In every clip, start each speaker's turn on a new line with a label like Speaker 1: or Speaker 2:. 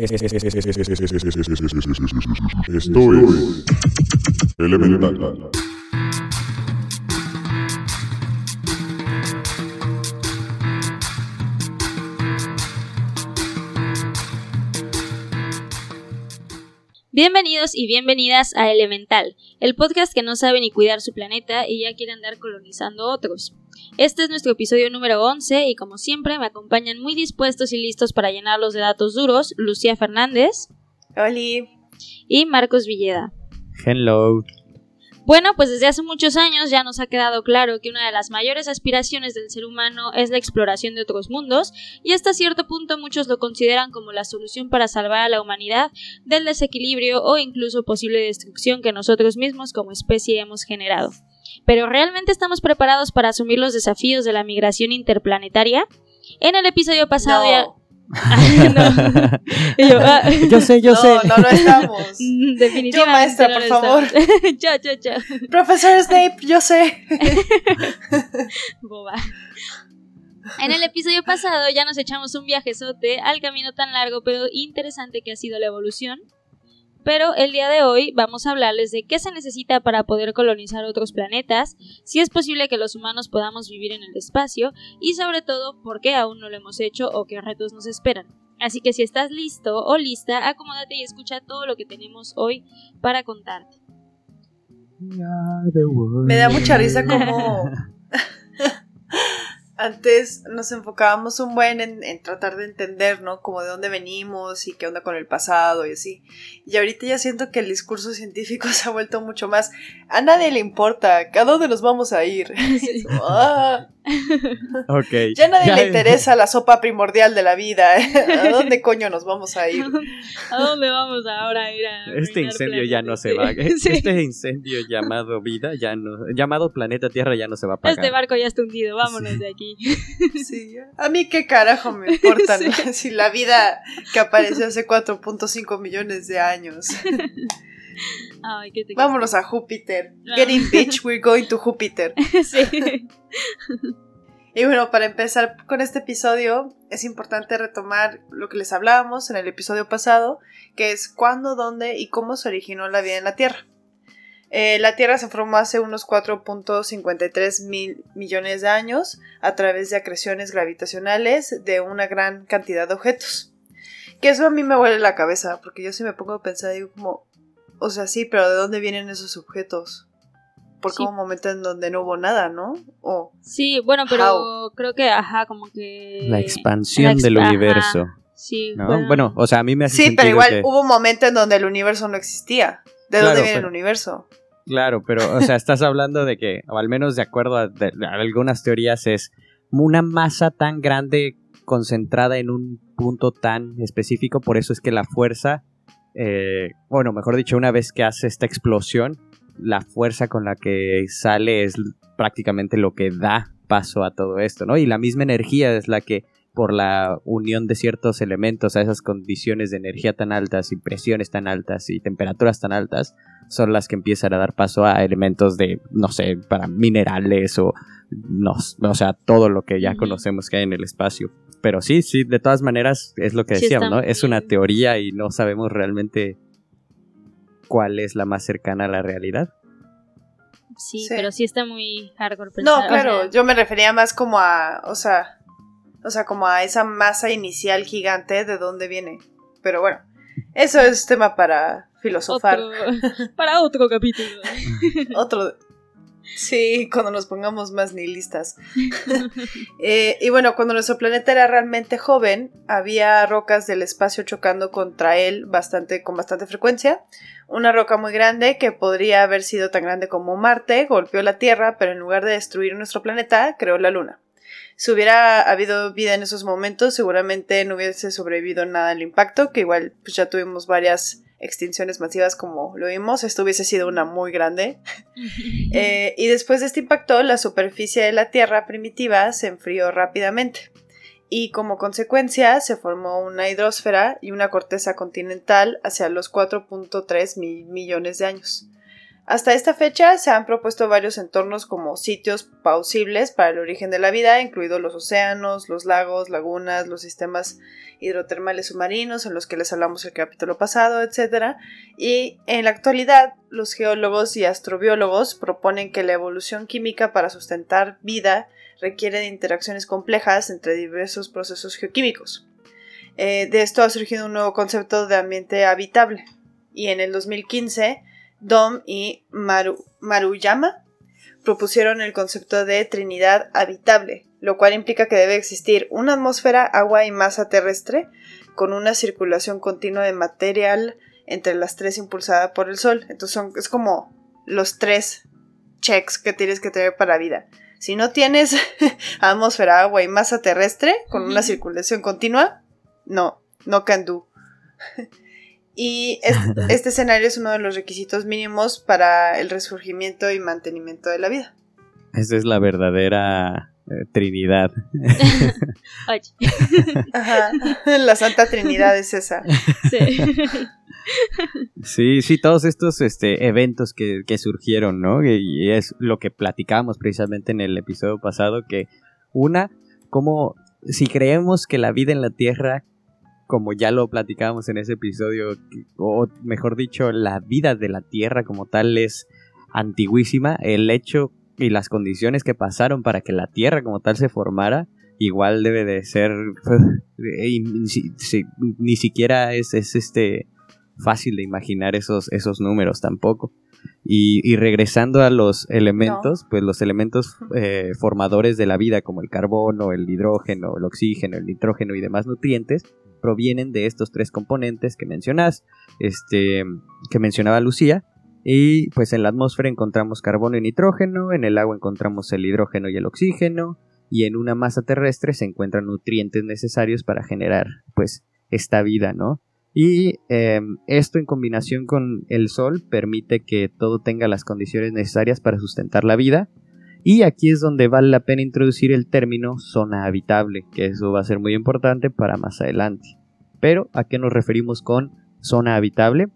Speaker 1: Esto es Elemental.
Speaker 2: Bienvenidos y bienvenidas a Elemental, el podcast que no sabe ni cuidar su planeta y ya quiere andar colonizando otros. Este es nuestro episodio número 11 y como siempre me acompañan muy dispuestos y listos para llenarlos de datos duros Lucía Fernández.
Speaker 3: Oli.
Speaker 2: Y Marcos Villeda.
Speaker 4: Hello.
Speaker 2: Bueno, pues desde hace muchos años ya nos ha quedado claro que una de las mayores aspiraciones del ser humano es la exploración de otros mundos, y hasta cierto punto muchos lo consideran como la solución para salvar a la humanidad del desequilibrio o incluso posible destrucción que nosotros mismos como especie hemos generado. Pero ¿realmente estamos preparados para asumir los desafíos de la migración interplanetaria? En el episodio pasado ya...
Speaker 4: Ah. yo, sé, yo sé.
Speaker 3: No, no estamos.
Speaker 2: Definitivamente.
Speaker 3: Yo, maestra, por favor.
Speaker 2: yo, yo, yo.
Speaker 3: Profesor Snape, yo sé.
Speaker 2: Boba. En el episodio pasado ya nos echamos un viajezote al camino tan largo pero interesante que ha sido la evolución pero el día de hoy vamos a hablarles de qué se necesita para poder colonizar otros planetas, si es posible que los humanos podamos vivir en el espacio y sobre todo por qué aún no lo hemos hecho o qué retos nos esperan. Así que si estás listo o lista, acomódate y escucha todo lo que tenemos hoy para contarte.
Speaker 3: Me da mucha risa como antes nos enfocábamos un buen en, tratar de entender, ¿no? Como de dónde venimos y qué onda con el pasado y así. Y ahorita ya siento que el discurso científico se ha vuelto mucho más. A nadie le importa, ¿a dónde nos vamos a ir? Ah. Ya a nadie le interesa la sopa primordial de la vida. ¿A dónde coño nos vamos a ir?
Speaker 2: ¿A dónde vamos ahora a ir a
Speaker 4: Este incendio ya no se va. Este incendio llamado vida, ya no, llamado planeta Tierra ya no se va a apagar.
Speaker 2: Este barco ya está hundido, vámonos de aquí.
Speaker 3: Sí, a mí qué carajo me importa si la vida que apareció hace 4.5 millones de años. Vámonos a Júpiter. Getting bitch, we're going to Júpiter. sí. Y bueno, para empezar con este episodio, es importante retomar lo que les hablábamos en el episodio pasado, que es cuándo, dónde y cómo se originó la vida en la Tierra. Eh, la Tierra se formó hace unos 4.53 mil millones de años a través de acreciones gravitacionales de una gran cantidad de objetos. Que eso a mí me huele la cabeza, porque yo sí me pongo a pensar, digo como, o sea, sí, pero ¿de dónde vienen esos objetos? Porque hubo un momento en donde no hubo nada, ¿no? O,
Speaker 2: sí, bueno, pero creo que, ajá, como que...
Speaker 4: La expansión del universo.
Speaker 2: Sí,
Speaker 4: bueno. o sea, a mí me hace
Speaker 3: Sí, pero igual hubo un momento en donde el universo no existía. ¿De dónde viene el universo?
Speaker 4: Claro, pero, o sea, estás hablando de que, o al menos de acuerdo a, algunas teorías, es una masa tan grande concentrada en un punto tan específico, por eso es que la fuerza, eh, bueno, mejor dicho, una vez que hace esta explosión, la fuerza con la que sale es prácticamente lo que da paso a todo esto, ¿no? Y la misma energía es la que por la unión de ciertos elementos a esas condiciones de energía tan altas y presiones tan altas y temperaturas tan altas son las que empiezan a dar paso a elementos de, no sé, para minerales o, no, o sea, todo lo que ya conocemos que hay en el espacio. Pero sí, sí, de todas maneras es lo que decíamos, ¿no? Es una teoría y no sabemos realmente cuál es la más cercana a la realidad.
Speaker 2: Sí, pero sí está muy hardcore
Speaker 3: No, claro, yo me refería más como a, o sea, o sea, como a esa masa inicial gigante de dónde viene. Pero bueno, eso es tema para filosofar.
Speaker 2: para otro capítulo.
Speaker 3: otro. Sí, cuando nos pongamos más nihilistas. eh, y bueno, cuando nuestro planeta era realmente joven, había rocas del espacio chocando contra él bastante, con bastante frecuencia. Una roca muy grande, que podría haber sido tan grande como Marte, golpeó la Tierra, pero en lugar de destruir nuestro planeta, creó la Luna. Si hubiera habido vida en esos momentos, seguramente no hubiese sobrevivido nada al impacto, que igual pues ya tuvimos varias extinciones masivas como lo vimos, esto hubiese sido una muy grande. Eh, y después de este impacto, la superficie de la Tierra primitiva se enfrió rápidamente y como consecuencia se formó una hidrosfera y una corteza continental hacia los 4.3 mil millones de años. Hasta esta fecha se han propuesto varios entornos como sitios plausibles para el origen de la vida, incluidos los océanos, los lagos, lagunas, los sistemas hidrotermales submarinos en los que les hablamos el capítulo pasado, etc. Y en la actualidad, los geólogos y astrobiólogos proponen que la evolución química para sustentar vida requiere de interacciones complejas entre diversos procesos geoquímicos. Eh, de esto ha surgido un nuevo concepto de ambiente habitable. Y en el 2015, Dom y Maruyama propusieron el concepto de Trinidad habitable, lo cual implica que debe existir una atmósfera, agua y masa terrestre con una circulación continua de material entre las tres impulsada por el Sol. Entonces son, es como los tres checks que tienes que tener para la vida. Si no tienes atmósfera, agua y masa terrestre con una circulación continua, no, no can do. Y este, escenario es uno de los requisitos mínimos para el resurgimiento y mantenimiento de la vida.
Speaker 4: Esa es la verdadera eh, Trinidad.
Speaker 3: Ajá, la Santa Trinidad es esa.
Speaker 2: Sí.
Speaker 4: Sí, sí, todos estos este, eventos que, que surgieron, ¿no? Y es lo que platicábamos precisamente en el episodio pasado, que una, como si creemos que la vida en la Tierra como ya lo platicábamos en ese episodio, o mejor dicho, la vida de la Tierra como tal es antiguísima, el hecho y las condiciones que pasaron para que la Tierra como tal se formara, igual debe de ser, ni siquiera es, es, este fácil de imaginar esos, esos números tampoco. Y, regresando a los elementos, pues los elementos eh, formadores de la vida, como el carbono, el hidrógeno, el oxígeno, el nitrógeno y demás nutrientes, provienen de estos tres componentes que mencionas, este, que mencionaba Lucía. Y pues en la atmósfera encontramos carbono y nitrógeno, en el agua encontramos el hidrógeno y el oxígeno, y en una masa terrestre se encuentran nutrientes necesarios para generar pues esta vida, ¿no? Y em, esto en combinación con el sol permite que todo tenga las condiciones necesarias para sustentar la vida. Y aquí es donde vale la pena introducir el término zona habitable, que eso va a ser muy importante para más adelante. Pero, ¿a qué nos referimos con zona habitable?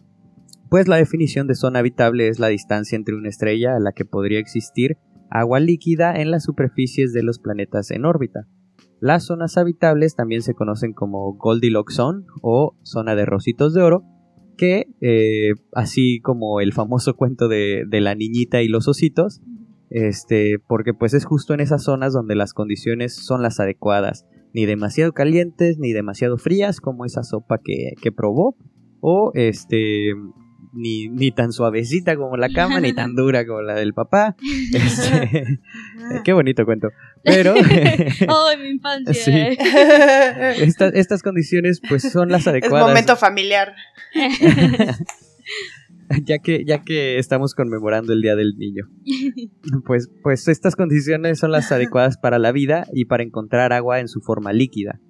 Speaker 4: Pues la definición de zona habitable es la distancia entre una estrella a la que podría existir agua líquida en las superficies de los planetas en órbita. Las zonas habitables también se conocen como Goldilocks Zone o zona de rositos de oro, que eh, así como el famoso cuento de, la niñita y los ositos, este, porque pues es justo en esas zonas donde las condiciones son las adecuadas, ni demasiado calientes ni demasiado frías como esa sopa que, que probó, o este ni, ni tan suavecita como la cama, ni tan dura como la del papá. Este, qué bonito cuento. Pero.
Speaker 2: ¡Oh, mi infancia!
Speaker 4: Sí. estas condiciones, pues, son las adecuadas.
Speaker 3: Es momento familiar.
Speaker 4: ya que, ya que estamos conmemorando el Día del Niño. Pues, pues estas condiciones son las adecuadas para la vida y para encontrar agua en su forma líquida.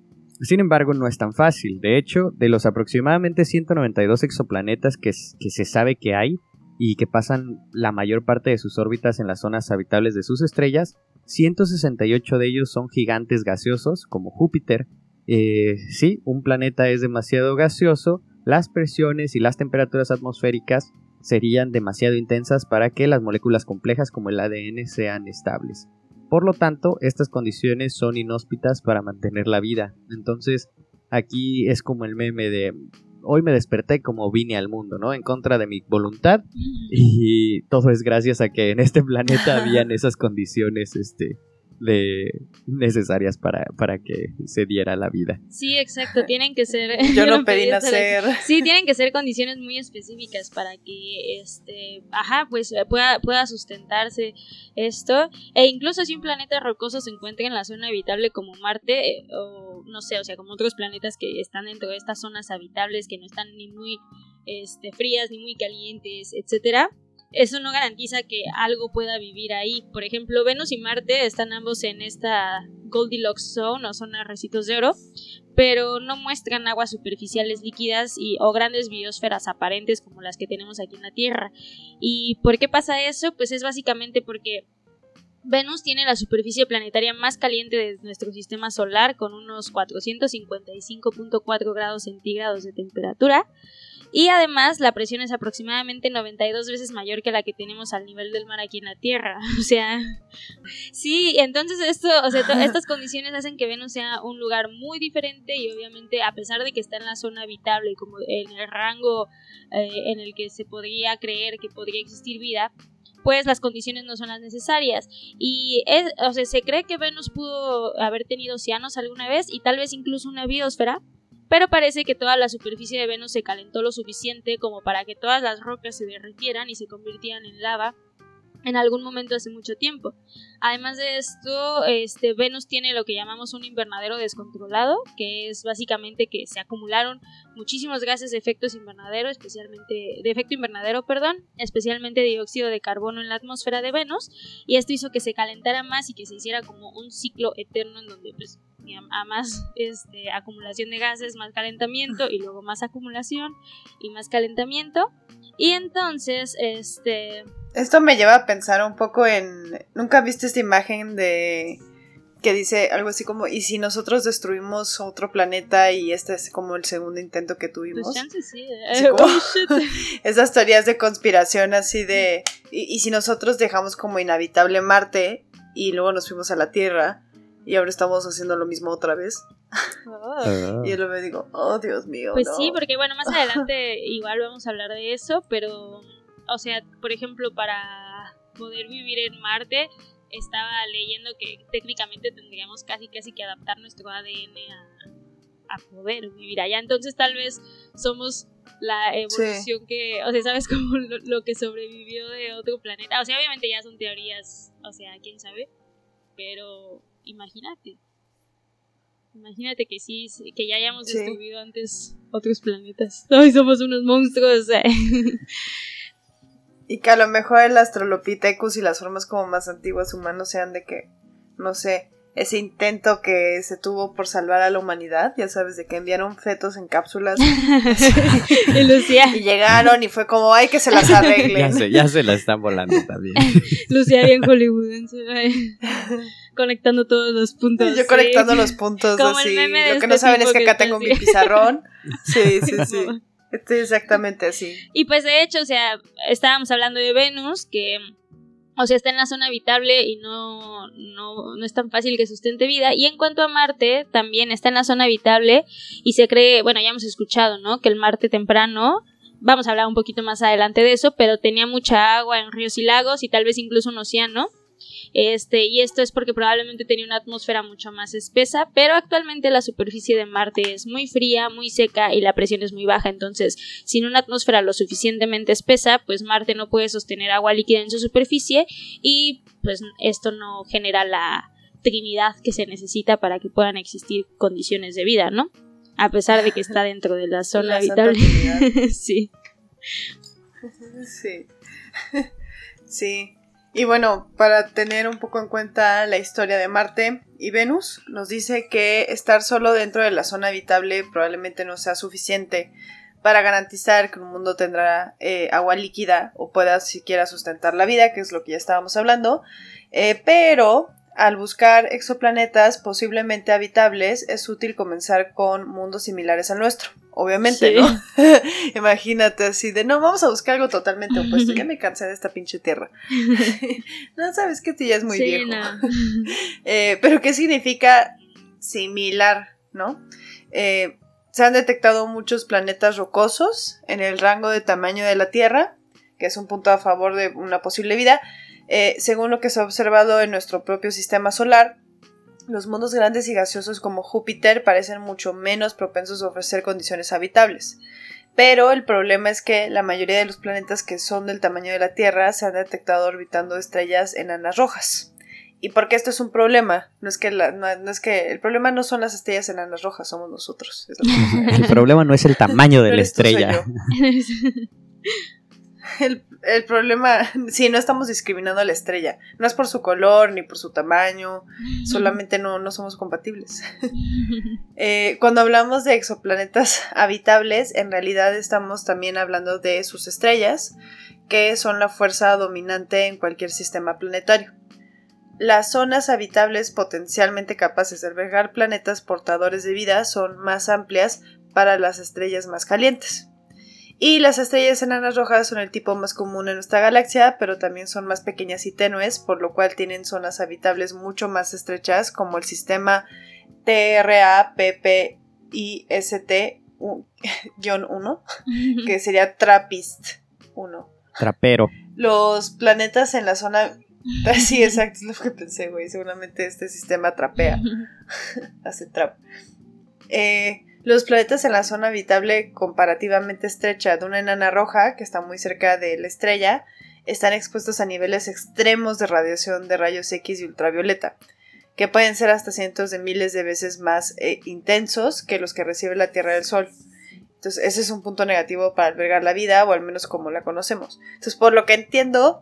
Speaker 4: Sin embargo, no es tan fácil. De hecho, de los aproximadamente 192 exoplanetas que, que, se sabe que hay y que pasan la mayor parte de sus órbitas en las zonas habitables de sus estrellas, 168 de ellos son gigantes gaseosos, como Júpiter. Eh, sí, un planeta es demasiado gaseoso, las presiones y las temperaturas atmosféricas serían demasiado intensas para que las moléculas complejas como el ADN sean estables. Por lo tanto, estas condiciones son inhóspitas para mantener la vida. Entonces, aquí es como el meme de hoy me desperté como vine al mundo, ¿no? En contra de mi voluntad y todo es gracias a que en este planeta habían esas condiciones, este, de necesarias para, para que se diera la vida.
Speaker 2: Sí, exacto, tienen que ser
Speaker 3: Yo no pedí nacer.
Speaker 2: Sí, tienen que ser condiciones muy específicas para que este, ajá, pues pueda pueda sustentarse esto e incluso si un planeta rocoso se encuentra en la zona habitable como Marte eh, o no sé, o sea, como otros planetas que están dentro de estas zonas habitables que no están ni muy este, frías ni muy calientes, etcétera, eso no garantiza que algo pueda vivir ahí. Por ejemplo, Venus y Marte están ambos en esta Goldilocks Zone o zona recitos de oro, pero no muestran aguas superficiales líquidas y, o grandes biosferas aparentes como las que tenemos aquí en la Tierra. ¿Y por qué pasa eso? Pues es básicamente porque Venus tiene la superficie planetaria más caliente de nuestro sistema solar con unos 455.4 grados centígrados de temperatura Y además la presión es aproximadamente 92 veces mayor que la que tenemos al nivel del mar aquí en la Tierra. O sea, sí, entonces esto, o sea, estas condiciones hacen que Venus sea un lugar muy diferente y obviamente a pesar de que está en la zona habitable, como en el rango eh, en el que se podría creer que podría existir vida, pues las condiciones no son las necesarias. Y es, o sea, se cree que Venus pudo haber tenido océanos alguna vez y tal vez incluso una biosfera, pero parece que toda la superficie de Venus se calentó lo suficiente como para que todas las rocas se derritieran y se convirtieran en lava en algún momento hace mucho tiempo. Además de esto, este, Venus tiene lo que llamamos un invernadero descontrolado, que es básicamente que se acumularon muchísimos gases de efecto invernadero, especialmente de efecto invernadero, perdón, especialmente dióxido de carbono en la atmósfera de Venus, y esto hizo que se calentara más y que se hiciera como un ciclo eterno en donde pues a más este, acumulación de gases, más calentamiento y luego más acumulación y más calentamiento. Y entonces, este,
Speaker 3: esto me lleva a pensar un poco en. ¿Nunca viste esta imagen de. que dice algo así como. ¿Y si nosotros destruimos otro planeta y este es como el segundo intento que tuvimos?
Speaker 2: Pues sí. Eh, oh,
Speaker 3: esas teorías de conspiración así de. Y, si nosotros dejamos como inhabitable Marte y luego nos fuimos a la Tierra y ahora estamos haciendo lo mismo otra vez.
Speaker 2: Oh.
Speaker 3: y yo lo me digo, oh Dios mío.
Speaker 2: Pues sí, porque bueno, más adelante igual vamos a hablar de eso, pero o sea, por ejemplo, para poder vivir en Marte, estaba leyendo que técnicamente tendríamos casi casi que adaptar nuestro ADN a, poder vivir allá. Entonces tal vez somos la evolución que, o sea, sabes como lo, que sobrevivió de otro planeta. O sea, obviamente ya son teorías, o sea, quién sabe, pero imagínate. Imagínate que sí, que ya hayamos destruido antes otros planetas. Hoy somos unos monstruos.
Speaker 3: Y que a lo mejor el Astrolopithecus y las formas como más antiguas humanos sean de que, no sé, ese intento que se tuvo por salvar a la humanidad, ya sabes, de que enviaron fetos en cápsulas
Speaker 2: y, Lucía.
Speaker 3: y llegaron y fue como, ay, que se las arreglen.
Speaker 4: ya, se, ya se la están volando también.
Speaker 2: Lucía bien hollywoodense, conectando todos los puntos.
Speaker 3: Yo conectando los puntos
Speaker 2: como
Speaker 3: así.
Speaker 2: El meme de
Speaker 3: Lo que
Speaker 2: este
Speaker 3: no saben es que acá tengo mi pizarrón. Sí, sí, sí. Exactamente así.
Speaker 2: Y pues de hecho, o sea, estábamos hablando de Venus, que o sea, está en la zona habitable y no, no, no, es tan fácil que sustente vida. Y en cuanto a Marte, también está en la zona habitable y se cree, bueno, ya hemos escuchado, ¿no? Que el Marte temprano, vamos a hablar un poquito más adelante de eso, pero tenía mucha agua en ríos y lagos y tal vez incluso un océano. Este, y esto es porque probablemente tenía una atmósfera mucho más espesa, pero actualmente la superficie de Marte es muy fría, muy seca y la presión es muy baja, entonces sin una atmósfera lo suficientemente espesa, pues Marte no puede sostener agua líquida en su superficie y pues esto no genera la trinidad que se necesita para que puedan existir condiciones de vida, ¿no? A pesar de que está dentro de la zona habitable. sí.
Speaker 3: Sí. Sí. Y bueno, para tener un poco en cuenta la historia de Marte y Venus, nos dice que estar solo dentro de la zona habitable probablemente no sea suficiente para garantizar que un mundo tendrá eh, agua líquida o pueda siquiera sustentar la vida, que es lo que ya estábamos hablando, eh, pero al buscar exoplanetas posiblemente habitables es útil comenzar con mundos similares al nuestro obviamente, ¿no? Imagínate así de, no, vamos a buscar algo totalmente opuesto, ya me cansé de esta pinche tierra. no, sabes que tú ya es muy viejo. Eh, pero ¿qué significa similar, no? Eh, se han detectado muchos planetas rocosos en el rango de tamaño de la Tierra, que es un punto a favor de una posible vida. Eh, según lo que se ha observado en nuestro propio sistema solar, los mundos grandes y gaseosos como Júpiter parecen mucho menos propensos a ofrecer condiciones habitables. Pero el problema es que la mayoría de los planetas que son del tamaño de la Tierra se han detectado orbitando estrellas enanas rojas. ¿Y por qué esto es un problema? No es que, no, es que el problema no son las estrellas enanas rojas, somos nosotros.
Speaker 4: el problema no es el tamaño de la estrella.
Speaker 3: El, el, problema, sí, no estamos discriminando a la estrella. No es por su color ni por su tamaño, solamente no, no somos compatibles. Eh, cuando hablamos de exoplanetas habitables, en realidad estamos también hablando de sus estrellas, que son la fuerza dominante en cualquier sistema planetario. Las zonas habitables potencialmente capaces de albergar planetas portadores de vida son más amplias para las estrellas más calientes. Y las estrellas enanas rojas son el tipo más común en nuestra galaxia, pero también son más pequeñas y tenues, por lo cual tienen zonas habitables mucho más estrechas, como el sistema TRA-PPIST-1, que sería TRAPPIST 1.
Speaker 4: Trapero.
Speaker 3: Los planetas en la zona... Sí, exacto, es lo que pensé, güey. Seguramente este sistema trapea. Hace trap. Eh, los planetas en la zona habitable comparativamente estrecha de una enana roja, que está muy cerca de la estrella, están expuestos a niveles extremos de radiación de rayos X y ultravioleta, que pueden ser hasta cientos de miles de veces más eh, intensos que los que recibe la Tierra del Sol. Entonces, ese es un punto negativo para albergar la vida, o al menos como la conocemos. Entonces, por lo que entiendo,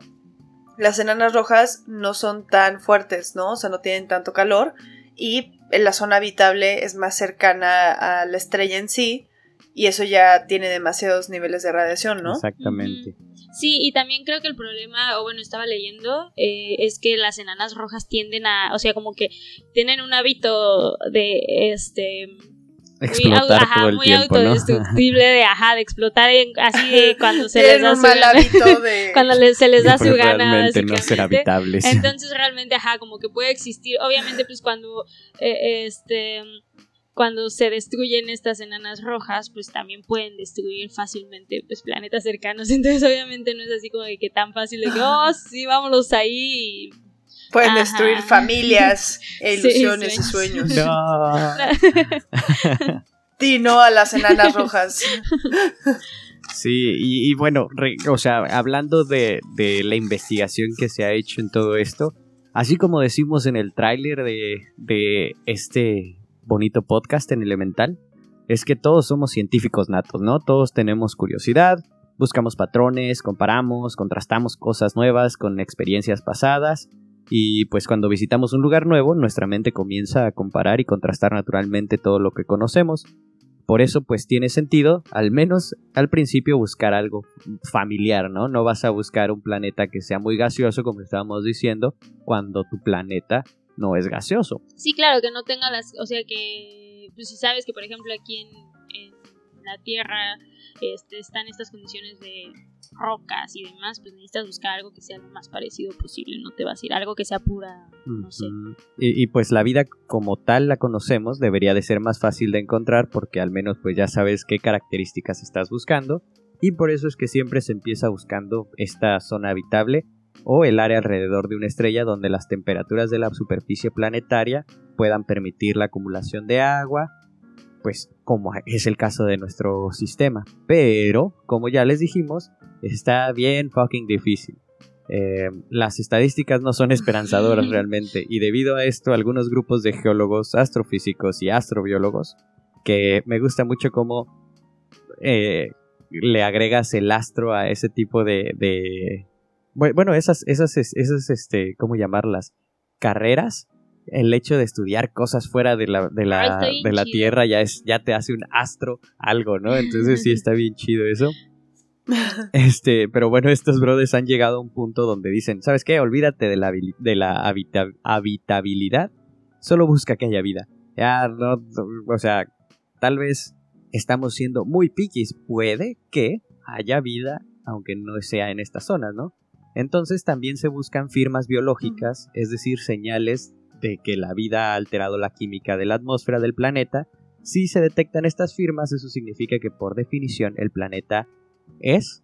Speaker 3: las enanas rojas no son tan fuertes, ¿no? O sea, no tienen tanto calor y la zona habitable es más cercana a la estrella en sí y eso ya tiene demasiados niveles de radiación, ¿no?
Speaker 4: Exactamente.
Speaker 2: Sí, y también creo que el problema, o bueno, estaba leyendo, eh, es que las enanas rojas tienden a, o sea, como que tienen un hábito de, este,
Speaker 4: explotar
Speaker 2: ajá,
Speaker 4: todo el
Speaker 2: muy
Speaker 4: tiempo, ¿no?
Speaker 2: autodestructible de ajá de explotar en- así de cuando se les da
Speaker 3: un
Speaker 2: su
Speaker 3: mal
Speaker 2: gana
Speaker 3: hábito de...
Speaker 2: cuando les- se les da su gana
Speaker 4: realmente no ser habitables.
Speaker 2: entonces realmente ajá como que puede existir obviamente pues cuando eh, este cuando se destruyen estas enanas rojas pues también pueden destruir fácilmente pues planetas cercanos entonces obviamente no es así como de que tan fácil de que oh sí vámonos ahí y
Speaker 3: Pueden
Speaker 2: Ajá.
Speaker 3: destruir familias e
Speaker 2: Sí,
Speaker 3: ilusiones y
Speaker 2: sueños.
Speaker 3: sueños.
Speaker 4: No.
Speaker 3: Di no a las enanas rojas.
Speaker 4: Sí, y, y bueno, re- o sea, hablando de, de la investigación que se ha hecho en todo esto, así como decimos en el tráiler de, de este bonito podcast en Elemental, es que todos somos científicos natos, ¿no? Todos tenemos curiosidad, buscamos patrones, comparamos, contrastamos cosas nuevas con experiencias pasadas. Y pues cuando visitamos un lugar nuevo, nuestra mente comienza a comparar y contrastar naturalmente todo lo que conocemos. Por eso pues tiene sentido, al menos al principio, buscar algo familiar, ¿no? No vas a buscar un planeta que sea muy gaseoso, como estábamos diciendo, cuando tu planeta no es gaseoso.
Speaker 2: Sí, claro, que no tenga las, o sea que, pues si sabes que por ejemplo aquí en, en la Tierra este, están estas condiciones de rocas y demás, pues necesitas buscar algo que sea lo más parecido posible, no te vas a ir, algo que sea pura, no sé.
Speaker 4: Y, y, pues la vida como tal la conocemos, debería de ser más fácil de encontrar porque al menos pues ya sabes qué características estás buscando y por eso es que siempre se empieza buscando esta zona habitable o el área alrededor de una estrella donde las temperaturas de la superficie planetaria puedan permitir la acumulación de agua, pues como es el caso de nuestro sistema. Pero, como ya les dijimos, está bien fucking difícil. Eh, las estadísticas no son esperanzadoras realmente y debido a esto algunos grupos de geólogos, astrofísicos y astrobiólogos que me gusta mucho cómo eh, le agregas el astro a ese tipo de, de bu- bueno esas esas esas este cómo llamarlas carreras el hecho de estudiar cosas fuera de la de la, de la tierra ya es ya te hace un astro algo no entonces sí está bien chido eso este, pero bueno, estos brothers han llegado a un punto donde dicen, ¿sabes qué? Olvídate de la, de la habita- habitabilidad, solo busca que haya vida. Ya, no, o sea, tal vez estamos siendo muy piquis, puede que haya vida, aunque no sea en estas zonas, ¿no? Entonces también se buscan firmas biológicas, es decir, señales de que la vida ha alterado la química de la atmósfera del planeta. Si se detectan estas firmas, eso significa que por definición el planeta es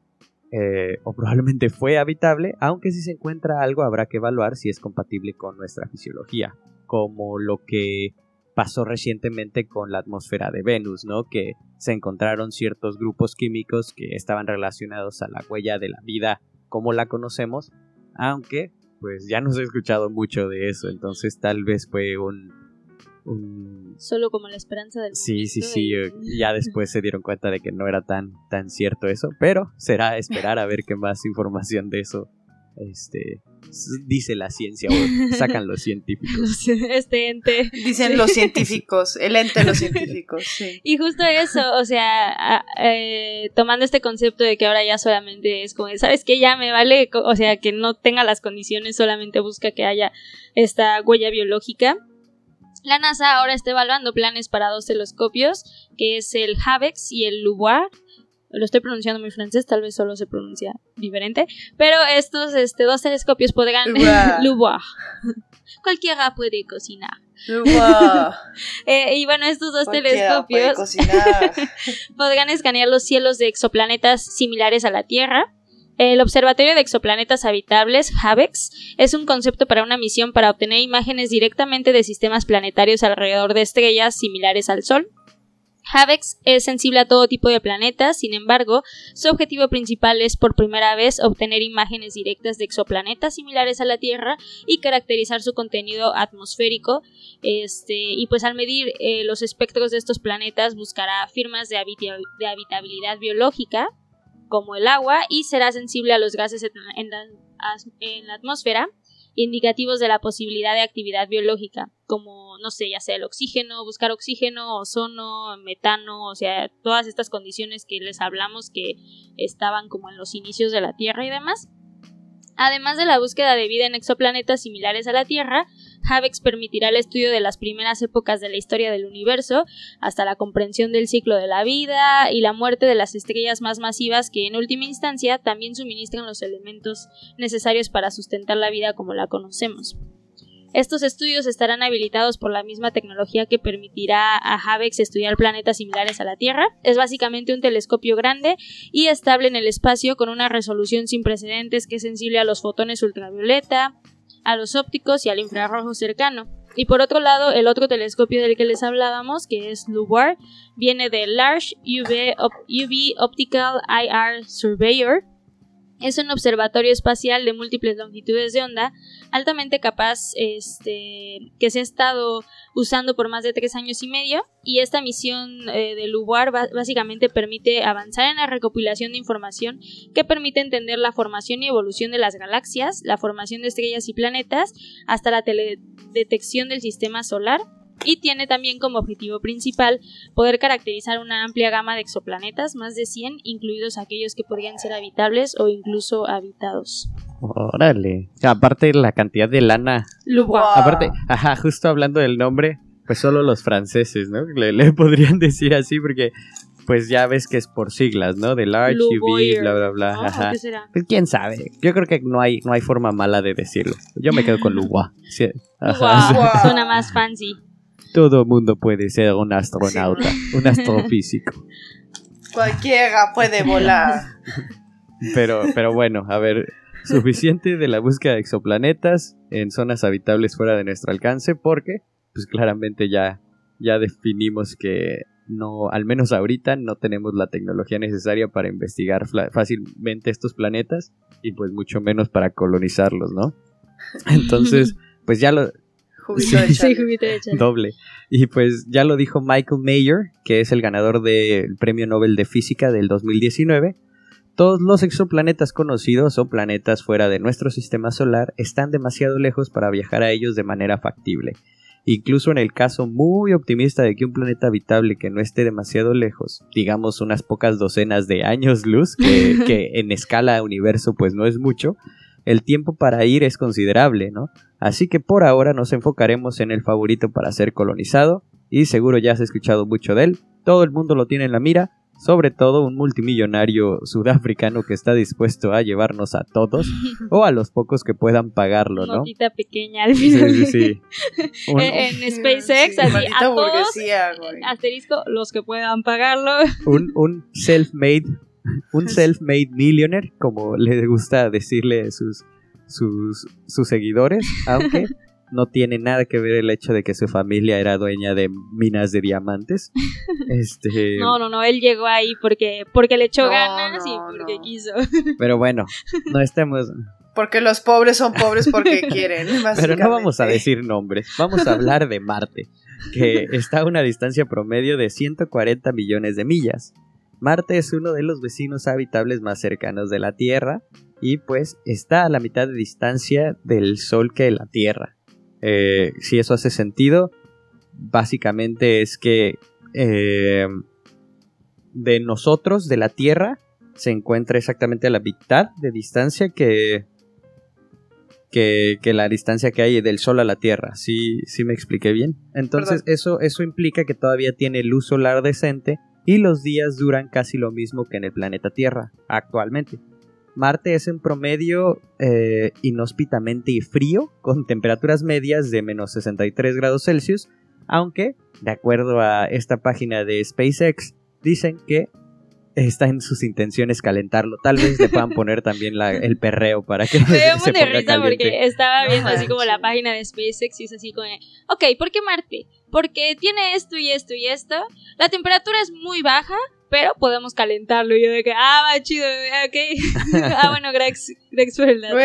Speaker 4: eh, o probablemente fue habitable, aunque si se encuentra algo habrá que evaluar si es compatible con nuestra fisiología, como lo que pasó recientemente con la atmósfera de Venus, ¿no? Que se encontraron ciertos grupos químicos que estaban relacionados a la huella de la vida como la conocemos, aunque pues ya no se ha escuchado mucho de eso, entonces tal vez fue un, un
Speaker 2: Solo como la esperanza del
Speaker 4: Sí, sí, sí.
Speaker 2: y-
Speaker 4: eh, Ya después se dieron cuenta de que no era tan, tan cierto eso. Pero será esperar a ver qué más información de eso este, dice la ciencia o sacan los científicos.
Speaker 2: este ente.
Speaker 3: Dicen los científicos, el ente de los científicos, sí.
Speaker 2: Y justo eso, o sea, eh, tomando este concepto de que ahora ya solamente es como, ¿sabes qué? Ya me vale, o sea, que no tenga las condiciones, solamente busca que haya esta huella biológica. La NASA ahora está evaluando planes para dos telescopios, que es el HAVEX y el LUVOIR, lo estoy pronunciando muy francés, tal vez solo se pronuncia diferente, pero estos este, dos telescopios podrán voir. Cualquiera puede cocinar. Eh, y bueno, estos dos
Speaker 3: Cualquiera
Speaker 2: telescopios podrán escanear los cielos de exoplanetas similares a la Tierra. El Observatorio de Exoplanetas Habitables, HABEX, es un concepto para una misión para obtener imágenes directamente de sistemas planetarios alrededor de estrellas similares al Sol. HABEX es sensible a todo tipo de planetas, sin embargo, su objetivo principal es por primera vez obtener imágenes directas de exoplanetas similares a la Tierra y caracterizar su contenido atmosférico. Este, y pues al medir eh, los espectros de estos planetas buscará firmas de, habita- de habitabilidad biológica, como el agua, y será sensible a los gases en la atmósfera, indicativos de la posibilidad de actividad biológica, como, no sé, ya sea el oxígeno, buscar oxígeno, ozono, metano, o sea, todas estas condiciones que les hablamos que estaban como en los inicios de la Tierra y demás. Además de la búsqueda de vida en exoplanetas similares a la Tierra, HABEX permitirá el estudio de las primeras épocas de la historia del universo, hasta la comprensión del ciclo de la vida y la muerte de las estrellas más masivas que en última instancia también suministran los elementos necesarios para sustentar la vida como la conocemos. Estos estudios estarán habilitados por la misma tecnología que permitirá a HABEX estudiar planetas similares a la Tierra. Es básicamente un telescopio grande y estable en el espacio con una resolución sin precedentes que es sensible a los fotones ultravioleta, a los ópticos y al infrarrojo cercano. Y por otro lado, el otro telescopio del que les hablábamos, que es LUVAR, viene de Large UV, UV Optical IR Surveyor. Es un observatorio espacial de múltiples longitudes de onda, altamente capaz, este, que se ha estado usando por más de tres años y medio. Y esta misión eh, de LUVAR ba- básicamente permite avanzar en la recopilación de información que permite entender la formación y evolución de las galaxias, la formación de estrellas y planetas, hasta la teledetección del sistema solar. Y tiene también como objetivo principal poder caracterizar una amplia gama de exoplanetas, más de 100, incluidos aquellos que podrían ser habitables o incluso habitados.
Speaker 4: Órale. Aparte la cantidad de lana.
Speaker 3: Wow.
Speaker 4: Aparte, ajá, justo hablando del nombre, pues solo los franceses, ¿no? Le, le podrían decir así porque pues ya ves que es por siglas, ¿no? De large, UV, bla, bla, bla.
Speaker 2: ¿no? ¿O
Speaker 4: Ajá.
Speaker 2: qué será?
Speaker 4: Pues quién sabe. Yo creo que no hay, no hay forma mala de decirlo. Yo me quedo con Lugua. Sí,
Speaker 2: Wow. Suena más fancy.
Speaker 4: Todo mundo puede ser un astronauta, un astrofísico.
Speaker 3: Cualquiera puede volar.
Speaker 4: Pero, pero bueno, a ver, suficiente de la búsqueda de exoplanetas en zonas habitables fuera de nuestro alcance, porque, pues claramente ya, ya definimos que no, al menos ahorita, no tenemos la tecnología necesaria para investigar fácilmente estos planetas y pues mucho menos para colonizarlos, ¿no? Entonces, pues ya lo,
Speaker 3: De
Speaker 2: Sí, de
Speaker 4: doble. Y pues ya lo dijo Michael Mayer, que es el ganador del Premio Nobel de Física del 2019. Todos los exoplanetas conocidos o planetas fuera de nuestro sistema solar están demasiado lejos para viajar a ellos de manera factible. Incluso en el caso muy optimista de que un planeta habitable que no esté demasiado lejos, digamos unas pocas docenas de años luz, que, que en escala universo pues no es mucho, el tiempo para ir es considerable, ¿no? Así que por ahora nos enfocaremos en el favorito para ser colonizado, y seguro ya has escuchado mucho de él, todo el mundo lo tiene en la mira, sobre todo un multimillonario sudafricano que está dispuesto a llevarnos a todos, o a los pocos que puedan pagarlo, ¿no?
Speaker 2: Notita pequeña al
Speaker 4: Sí,
Speaker 2: final.
Speaker 4: sí, sí. Un,
Speaker 2: En, en SpaceX,
Speaker 3: Sí,
Speaker 2: así, a todos, asterisco, los que puedan pagarlo.
Speaker 4: un, un self-made, un self-made millionaire, como le gusta decirle a sus, sus, sus seguidores, aunque no tiene nada que ver el hecho de que su familia era dueña de minas de diamantes. Este,
Speaker 2: No, no, no, él llegó ahí porque, porque le echó
Speaker 3: No,
Speaker 2: ganas y porque
Speaker 3: no.
Speaker 2: quiso.
Speaker 4: pero bueno, no estemos,
Speaker 3: Porque los pobres son pobres porque quieren.
Speaker 4: pero no vamos a decir nombres, vamos a hablar de Marte, que está a una distancia promedio de 140 millones de millas. Marte es uno de los vecinos habitables más cercanos de la Tierra y pues está a la mitad de distancia del Sol que la Tierra. Eh, si eso hace sentido, básicamente es que eh, de nosotros, de la Tierra, se encuentra exactamente a la mitad de distancia que, que, que la distancia que hay del Sol a la Tierra. ¿Sí, sí me expliqué bien? Entonces
Speaker 3: Perdón.
Speaker 4: eso, eso implica que todavía tiene luz solar decente y los días duran casi lo mismo que en el planeta Tierra actualmente. Marte es en promedio eh, inhóspitamente frío, con temperaturas medias de menos 63 grados Celsius, aunque, de acuerdo a esta página de SpaceX, dicen que está en sus intenciones calentarlo. Tal vez le puedan poner también la- el perreo para que
Speaker 2: Me dio
Speaker 4: se ponga
Speaker 2: risa
Speaker 4: caliente.
Speaker 2: porque estaba viendo así como la página de SpaceX y es así como, ok, ¿por qué Marte? Porque tiene esto y esto y esto. La temperatura es muy baja, pero podemos calentarlo. Y yo de que, ah, va chido, ok. ah, bueno, Grex, Grex por el dato.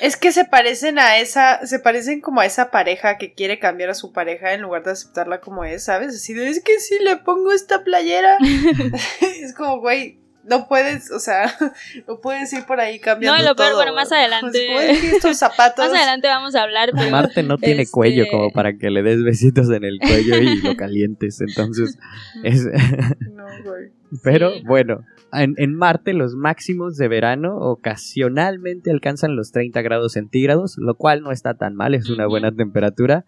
Speaker 3: Es que se parecen a esa, se parecen como a esa pareja que quiere cambiar a su pareja en lugar de aceptarla como es, ¿sabes? Así de, es que si le pongo esta playera, es como, güey, no puedes, o sea, no puedes ir por ahí cambiando
Speaker 2: No, lo peor,
Speaker 3: todo,
Speaker 2: bueno, más adelante-
Speaker 3: Es como, es que estos zapatos...
Speaker 2: Más adelante vamos a hablar, pero...
Speaker 4: Marte no tiene
Speaker 2: Este-
Speaker 4: cuello como para que le des besitos en el cuello y lo calientes. Entonces, es,
Speaker 3: No, güey.
Speaker 4: Pero
Speaker 2: Sí.
Speaker 4: bueno, en, en Marte los máximos de verano ocasionalmente alcanzan los 30 grados centígrados, lo cual no está tan mal, es una buena temperatura.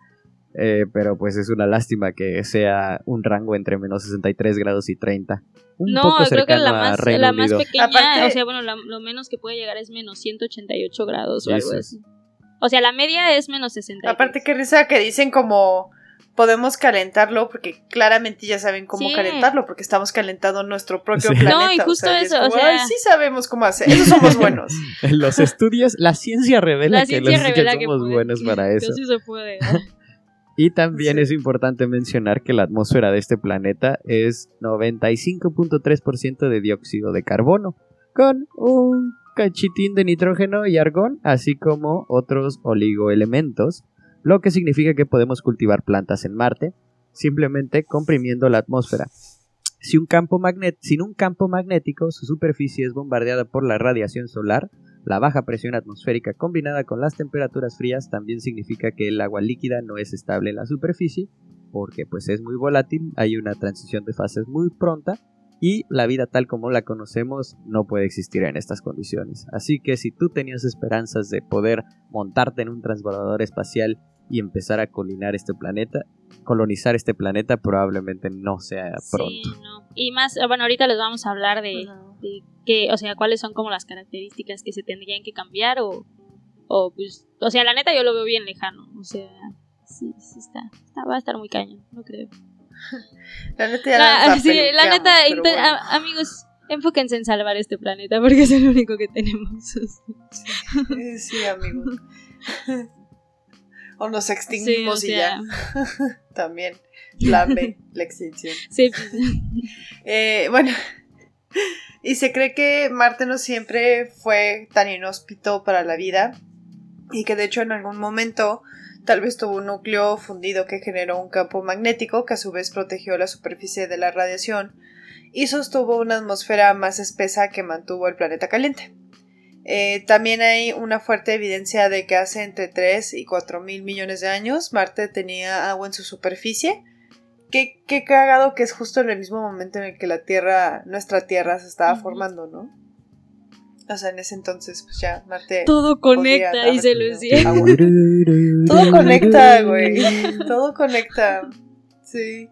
Speaker 4: Eh, pero pues es una lástima que sea un rango entre menos 63 grados y 30. Un
Speaker 2: No,
Speaker 4: poco
Speaker 2: creo que
Speaker 4: cercano
Speaker 2: la
Speaker 4: a
Speaker 2: más, la más pequeña,
Speaker 3: Aparte-
Speaker 2: o sea, bueno, la- lo menos que puede llegar es menos 188 grados o algo así. O sea, la media es menos 60.
Speaker 3: Aparte, qué risa que dicen como podemos calentarlo porque claramente ya saben cómo
Speaker 2: Sí.
Speaker 3: calentarlo porque estamos calentando nuestro propio
Speaker 4: Sí.
Speaker 3: planeta.
Speaker 2: No, y
Speaker 3: o
Speaker 2: justo
Speaker 3: sea, y es
Speaker 2: eso, o
Speaker 3: como,
Speaker 2: sea-
Speaker 3: "Ay, sí sabemos cómo hacer, eso somos buenos.
Speaker 4: En los estudios, la ciencia revela
Speaker 2: La
Speaker 4: que, los, que
Speaker 2: revela que
Speaker 4: somos
Speaker 2: puede-
Speaker 4: buenos para
Speaker 2: que
Speaker 4: eso.
Speaker 2: sí se puede. ¿no?
Speaker 4: Y también es importante mencionar que la atmósfera de este planeta es 95.3% de dióxido de carbono, con un cachitín de nitrógeno y argón, así como otros oligoelementos, lo que significa que podemos cultivar plantas en Marte, simplemente comprimiendo la atmósfera. Si un campo sin un campo magnético, su superficie es bombardeada por la radiación solar, la baja presión atmosférica combinada con las temperaturas frías también significa que el agua líquida no es estable en la superficie, porque pues es muy volátil, hay una transición de fases muy pronta y la vida tal como la conocemos no puede existir en estas condiciones. Así que si tú tenías esperanzas de poder montarte en un transbordador espacial y empezar a colonizar este planeta, colonizar este planeta probablemente no sea pronto.
Speaker 2: Sí, no. Y más, bueno, ahorita les vamos a hablar de,
Speaker 3: No.
Speaker 2: De o sea, cuáles son como las características que se tendrían que cambiar o, o pues, o sea, la neta yo lo veo bien lejano, o sea, sí, sí está, está- va a estar muy caño, no creo.
Speaker 3: La neta ya
Speaker 2: La,
Speaker 3: nos
Speaker 2: sí, la neta,
Speaker 3: bueno.
Speaker 2: a- amigos, enfóquense en salvar este planeta porque es el único que tenemos.
Speaker 3: Sí, amigo. o nos
Speaker 2: Sí, o
Speaker 3: extinguimos y ya. También. Plan B, la extinción.
Speaker 2: sí,
Speaker 3: Eh, bueno. Y se cree que Marte no siempre fue tan inhóspito para la vida. Y que de hecho en algún momento tal vez tuvo un núcleo fundido que generó un campo magnético que a su vez protegió la superficie de la radiación y sostuvo una atmósfera más espesa que mantuvo el planeta caliente. Eh, también hay una fuerte evidencia de que hace entre 3 y 4 mil millones de años Marte tenía agua en su superficie. Qué, qué cagado que es justo en el mismo momento en el que la Tierra, nuestra Tierra se estaba formando, ¿no? O sea, en ese entonces, pues ya Marte.
Speaker 2: todo conecta, dice
Speaker 3: vida.
Speaker 2: Lucía.
Speaker 3: Agua. Todo conecta, güey. Todo conecta. Sí.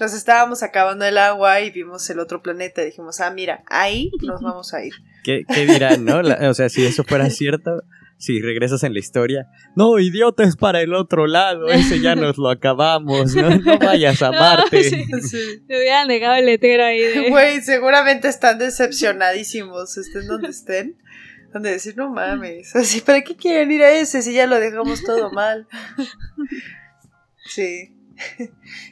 Speaker 3: Nos estábamos acabando el agua y vimos el otro planeta y dijimos, ah, mira, ahí nos vamos a ir.
Speaker 4: ¿Qué, qué dirán, no? La- o sea, si eso fuera cierto, si regresas en la historia, no, idiota, es para el otro lado, ese ya nos lo acabamos, no, no vayas a
Speaker 2: No,
Speaker 4: Marte.
Speaker 2: sí.
Speaker 3: Sí.
Speaker 2: Me hubieran dejado el letrero ahí de...
Speaker 3: Güey, seguramente están decepcionadísimos, estén donde estén. Donde decir, no mames, así, ¿para qué quieren ir a ese si ya lo dejamos todo mal? Sí.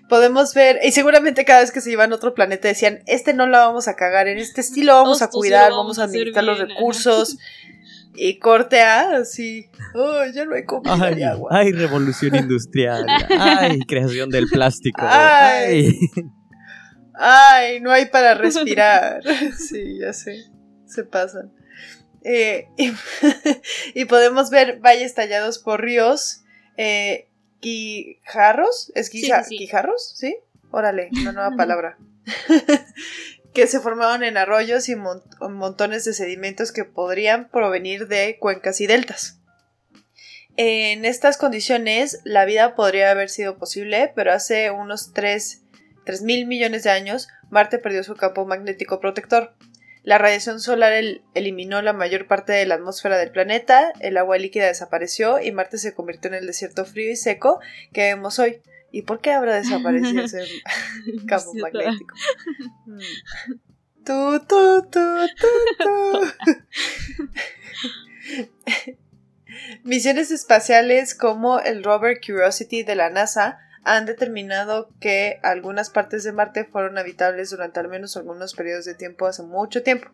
Speaker 3: Podemos ver, y seguramente cada vez que se iban a otro planeta decían, este no la vamos a cagar, en este estilo vamos a
Speaker 2: sí
Speaker 3: cuidar,
Speaker 2: lo
Speaker 3: vamos
Speaker 2: vamos
Speaker 3: a administrar los
Speaker 2: bien".
Speaker 3: recursos. Y corte A, así, oh, ya no hay comida
Speaker 4: Ay,
Speaker 3: y agua.
Speaker 4: ay, revolución industrial. Ay, creación del plástico.
Speaker 3: Ay.
Speaker 4: Ay.
Speaker 3: Ay, no hay para respirar. Sí, ya sé. Se pasan. Eh, y, y podemos ver valles tallados por ríos. Eh, guijarros. ¿Es guisa-
Speaker 2: Sí, sí, sí.
Speaker 3: guijarros? ¿Sí? Órale, una nueva palabra. Que se formaron en arroyos y mon- montones de sedimentos que podrían provenir de cuencas y deltas. En estas condiciones, la vida podría haber sido posible, pero hace unos 3 mil millones de años, Marte perdió su campo magnético protector. La radiación solar el- eliminó la mayor parte de la atmósfera del planeta, el agua líquida desapareció y Marte se convirtió en el desierto frío y seco que vemos hoy. ¿Y por qué habrá desaparecido ese campo magnético? Tu, tu, tu, tu, tu. Misiones espaciales como el rover Curiosity de la NASA han determinado que algunas partes de Marte fueron habitables durante al menos algunos periodos de tiempo hace mucho tiempo.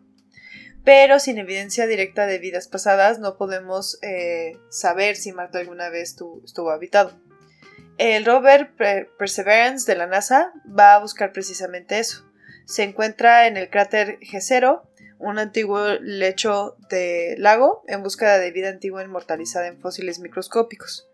Speaker 3: Pero sin evidencia directa de vidas pasadas no podemos eh, saber si Marte alguna vez tu- estuvo habitado. El rover Per- Perseverance de la NASA va a buscar precisamente eso. Se encuentra en el cráter G0, un antiguo lecho de lago en búsqueda de vida antigua inmortalizada en fósiles microscópicos.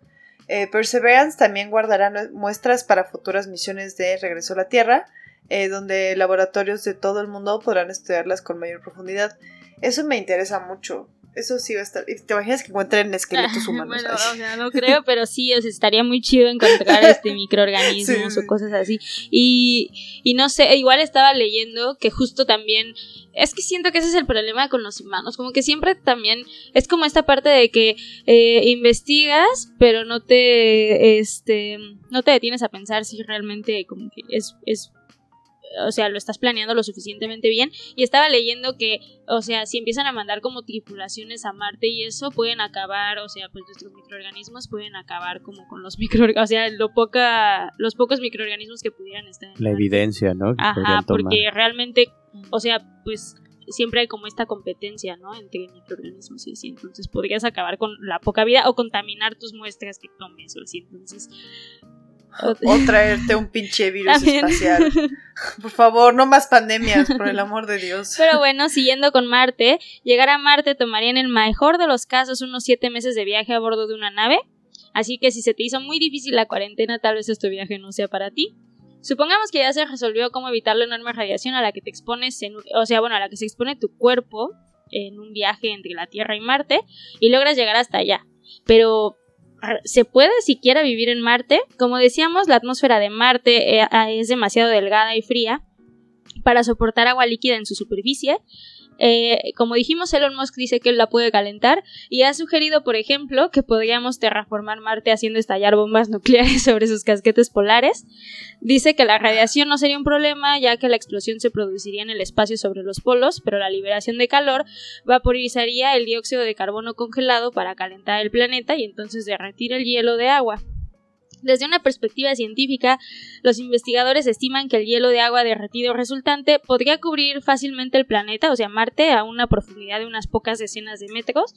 Speaker 3: Eh, Perseverance también guardará muestras para futuras misiones de regreso a la Tierra, eh, donde laboratorios de todo el mundo podrán estudiarlas con mayor profundidad. Eso me interesa mucho. Eso sí va a estar. ¿Te imaginas que encuentren esqueletos humanos?
Speaker 2: Bueno, o sea, no creo, pero sí, o sea, estaría muy chido encontrar este microorganismos
Speaker 3: Sí,
Speaker 2: o cosas así. Y, y no sé, igual estaba leyendo que justo también, es que siento que ese es el problema con los humanos, como que siempre también es como esta parte de que eh, investigas, pero no te, este, no te detienes a pensar si realmente como que es, es o sea, lo estás planeando lo suficientemente bien. Y estaba leyendo que, o sea, si empiezan a mandar como tripulaciones a Marte y eso, pueden acabar, o sea, pues nuestros microorganismos pueden acabar como con los microorganismos, o sea, lo poca, los pocos microorganismos que pudieran estar en
Speaker 4: La
Speaker 2: Marte.
Speaker 4: evidencia, ¿no? que
Speaker 2: Ajá, porque realmente, o sea, pues siempre hay como esta competencia, ¿no? Entre microorganismos y así. Entonces podrías acabar con la poca vida o contaminar tus muestras que tomes o así. Entonces.
Speaker 3: O traerte un pinche virus
Speaker 2: También.
Speaker 3: espacial. Por favor, no más pandemias, por el amor de Dios.
Speaker 2: Pero bueno, siguiendo con Marte, llegar a Marte tomaría en el mejor de los casos unos siete meses de viaje a bordo de una nave. Así que si se te hizo muy difícil la cuarentena, tal vez este viaje no sea para ti. Supongamos que ya se resolvió cómo evitar la enorme radiación a la que te expones, en, o sea, bueno, a la que se expone tu cuerpo en un viaje entre la Tierra y Marte y logras llegar hasta allá. Pero ¿se puede siquiera vivir en Marte? Como decíamos, la atmósfera de Marte eh, es demasiado delgada y fría para soportar agua líquida en su superficie. Eh, como dijimos, Elon Musk dice que él la puede calentar y ha sugerido, por ejemplo, que podríamos terraformar Marte haciendo estallar bombas nucleares sobre sus casquetes polares. Dice que la radiación no sería un problema ya que la explosión se produciría en el espacio sobre los polos, pero la liberación de calor vaporizaría el dióxido de carbono congelado para calentar el planeta y entonces derretir el hielo de agua. Desde una perspectiva científica, los investigadores estiman que el hielo de agua derretido resultante podría cubrir fácilmente el planeta, o sea, Marte, a una profundidad de unas pocas decenas de metros,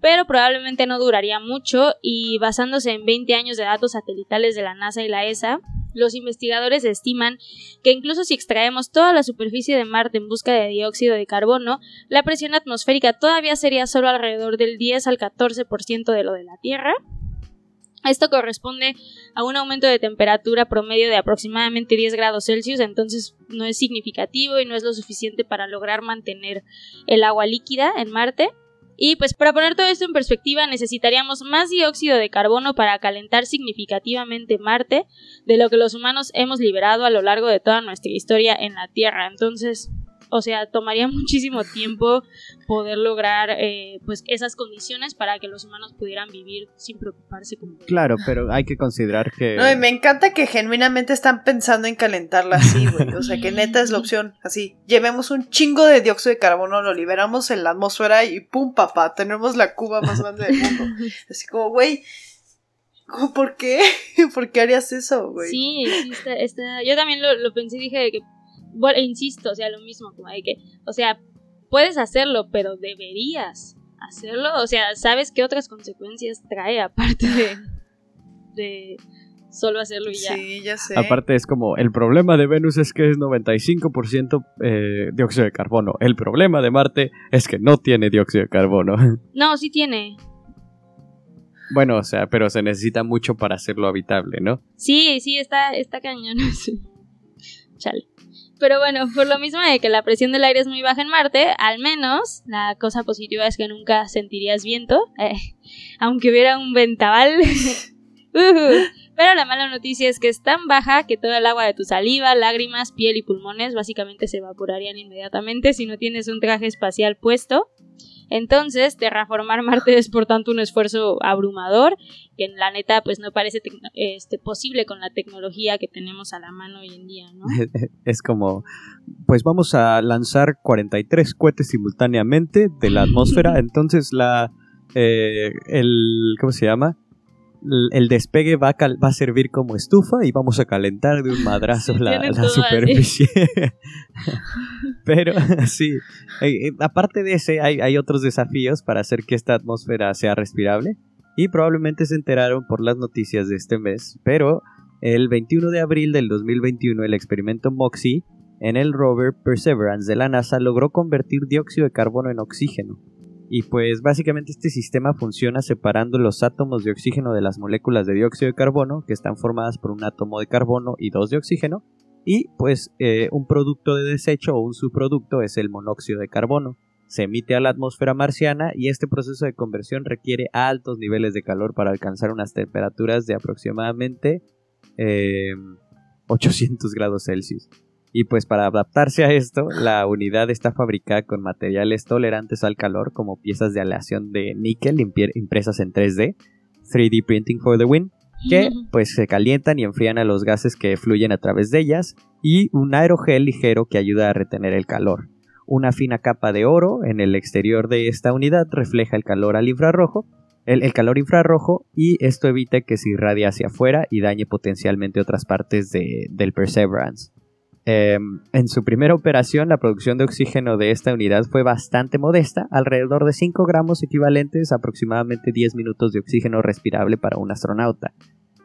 Speaker 2: pero probablemente no duraría mucho y basándose en 20 años de datos satelitales de la NASA y la ESA, los investigadores estiman que incluso si extraemos toda la superficie de Marte en busca de dióxido de carbono, la presión atmosférica todavía sería solo alrededor del 10 al 14% de lo de la Tierra, esto corresponde a un aumento de temperatura promedio de aproximadamente 10 grados Celsius, entonces no es significativo y no es lo suficiente para lograr mantener el agua líquida en Marte. Y pues para poner todo esto en perspectiva necesitaríamos más dióxido de carbono para calentar significativamente Marte de lo que los humanos hemos liberado a lo largo de toda nuestra historia en la Tierra. Entonces, o sea, tomaría muchísimo tiempo poder lograr eh, pues esas condiciones para que los humanos pudieran vivir sin preocuparse como
Speaker 4: Claro, pero hay que considerar que...
Speaker 3: No, y me encanta que genuinamente están pensando en calentarla así, güey. O sea, que neta es la opción. Así, llevemos un chingo de dióxido de carbono, lo liberamos en la atmósfera y pum, papá, tenemos la cuba más grande del mundo. Así como, güey, ¿cómo- ¿por qué? ¿Por qué harías eso, güey?
Speaker 2: Sí, sí, está, está- yo también lo, lo pensé y dije de que, bueno, e insisto, o sea, lo mismo, como de que, o sea, puedes hacerlo, pero deberías hacerlo, o sea, ¿sabes qué otras consecuencias trae aparte de, de solo hacerlo y ya?
Speaker 3: Sí, ya sé.
Speaker 4: Aparte es como, el problema de Venus es que es 95% eh, dióxido de carbono. El problema de Marte es que no tiene dióxido de carbono.
Speaker 2: No, sí tiene.
Speaker 4: bueno, o sea, pero se necesita mucho para hacerlo habitable, ¿no?
Speaker 2: Sí, sí, está, está cañón. sí. Chale. Pero bueno, por lo mismo de que la presión del aire es muy baja en Marte, al menos la cosa positiva es que nunca sentirías viento, eh, aunque hubiera un ventaval. Ujú. Pero la mala noticia es que es tan baja que todo el agua de tu saliva, lágrimas, piel y pulmones básicamente se evaporarían inmediatamente si no tienes un traje espacial puesto. Entonces, terraformar Marte es por tanto un esfuerzo abrumador que en la neta pues no parece este, posible con la tecnología que tenemos a la mano hoy en día, ¿no?
Speaker 4: es como, pues vamos a lanzar 43 cohetes simultáneamente de la atmósfera, entonces la, eh, el, ¿cómo se llama? El despegue va a, va a, servir como estufa y vamos a calentar de un madrazo la, superficie. Pero sí, eh, aparte de ese, hay, hay, otros desafíos para hacer que esta atmósfera sea respirable. Y probablemente se enteraron por las noticias de este mes. Pero el 21 de abril del 2021, el experimento MOXIE en el rover Perseverance de la NASA logró convertir dióxido de carbono en oxígeno y pues básicamente este sistema funciona separando los átomos de oxígeno de las moléculas de dióxido de carbono, que están formadas por un átomo de carbono y dos de oxígeno, y pues eh, un producto de desecho o un subproducto es el monóxido de carbono. Se emite a la atmósfera marciana y este proceso de conversión requiere altos niveles de calor para alcanzar unas temperaturas de aproximadamente 800 eh, grados Celsius. Y pues para adaptarse a esto, la unidad está fabricada con materiales tolerantes al calor, como piezas de aleación de níquel impresas en 3D, 3D Printing for the Win, que pues se calientan y enfrían a los gases que fluyen a través de ellas, y un aerogel ligero que ayuda a retener el calor. Una fina capa de oro en el exterior de esta unidad refleja el calor al infrarrojo, el, calor infrarrojo y esto evita que se irradie hacia afuera y dañe potencialmente otras partes del Perseverance. Em, en su primera operación, la producción de oxígeno de esta unidad fue bastante modesta, alrededor de 5 gramos equivalentes aproximadamente 10 minutos de oxígeno respirable para un astronauta.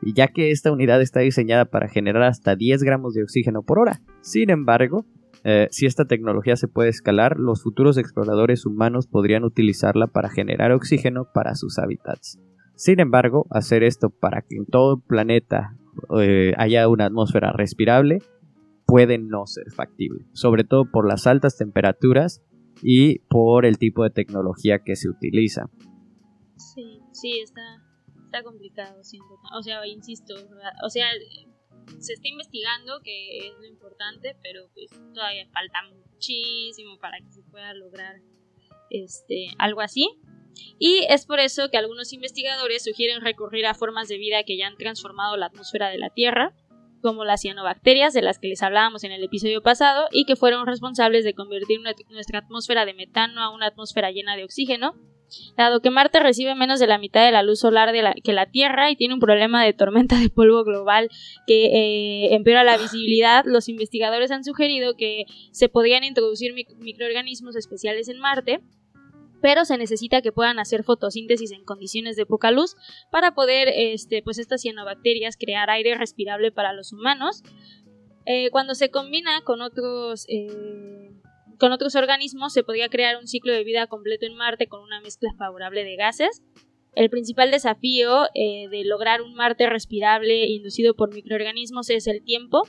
Speaker 4: Y ya que esta unidad está diseñada para generar hasta 10 gramos de oxígeno por hora. Sin embargo, eh, si esta tecnología se puede escalar, los futuros exploradores humanos podrían utilizarla para generar oxígeno para sus hábitats. Sin embargo, hacer esto para que en todo el planeta eh, haya una atmósfera respirable puede no ser factible, sobre todo por las altas temperaturas y por el tipo de tecnología que se utiliza.
Speaker 2: Sí, sí, está, está complicado, o sea, insisto, o sea, se está investigando, que es lo importante, pero pues todavía falta muchísimo para que se pueda lograr este, algo así. Y es por eso que algunos investigadores sugieren recurrir a formas de vida que ya han transformado la atmósfera de la Tierra, como las cianobacterias de las que les hablábamos en el episodio pasado y que fueron responsables de convertir nuestra atmósfera de metano a una atmósfera llena de oxígeno. Dado que Marte recibe menos de la mitad de la luz solar que la Tierra y tiene un problema de tormenta de polvo global que eh, empeora la visibilidad, los investigadores han sugerido que se podrían introducir microorganismos especiales en Marte pero se necesita que puedan hacer fotosíntesis en condiciones de poca luz para poder, este, pues estas cianobacterias crear aire respirable para los humanos. Eh, cuando se combina con otros, eh, con otros organismos, se podría crear un ciclo de vida completo en Marte con una mezcla favorable de gases. El principal desafío eh, de lograr un Marte respirable inducido por microorganismos es el tiempo,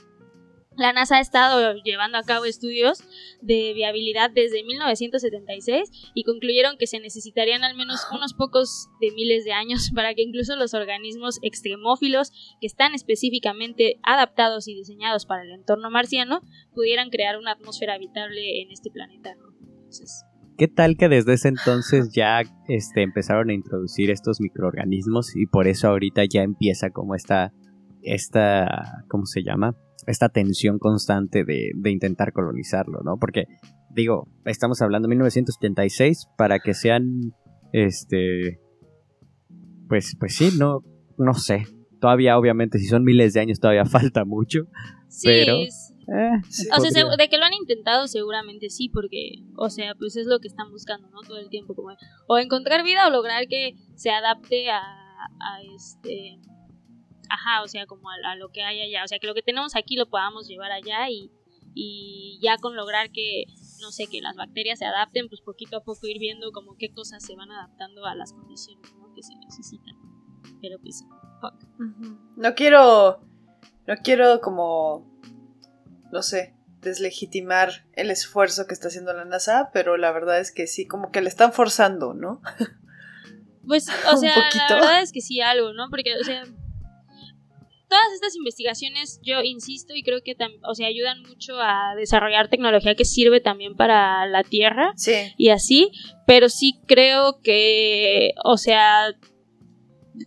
Speaker 2: la NASA ha estado llevando a cabo estudios de viabilidad desde 1976 y concluyeron que se necesitarían al menos unos pocos de miles de años para que incluso los organismos extremófilos que están específicamente adaptados y diseñados para el entorno marciano pudieran crear una atmósfera habitable en este planeta.
Speaker 4: ¿Qué tal que desde ese entonces ya este, empezaron a introducir estos microorganismos y por eso ahorita ya empieza como esta, esta, ¿cómo se llama? Esta tensión constante de, intentar colonizarlo, ¿no? Porque, digo, estamos hablando de 1976 para que sean, este, pues, pues sí, no, no sé. Todavía, obviamente, si son miles de años, todavía falta mucho. Sí, pero,
Speaker 2: eh, o sea, de que lo han intentado seguramente sí, porque, o sea, pues es lo que están buscando, ¿no? Todo el tiempo, como, o encontrar vida o lograr que se adapte a, a este ajá, o sea, como a, lo que hay allá, o sea, que lo que tenemos aquí lo podamos llevar allá y, y ya con lograr que, no sé, que las bacterias se adapten, pues poquito a poco ir viendo como qué cosas se van adaptando a las condiciones que se necesitan. Pero pues, fuck.
Speaker 3: No quiero, no quiero como, no sé, deslegitimar el esfuerzo que está haciendo la NASA, pero la verdad es que sí, como que le están forzando, ¿no?
Speaker 2: Pues, o sea, la verdad es que sí, algo, ¿no? Porque, o sea, todas estas investigaciones, yo insisto y creo que o sea, ayudan mucho a desarrollar tecnología que sirve también para la Tierra
Speaker 3: Sí.
Speaker 2: y así, pero sí creo que, o sea,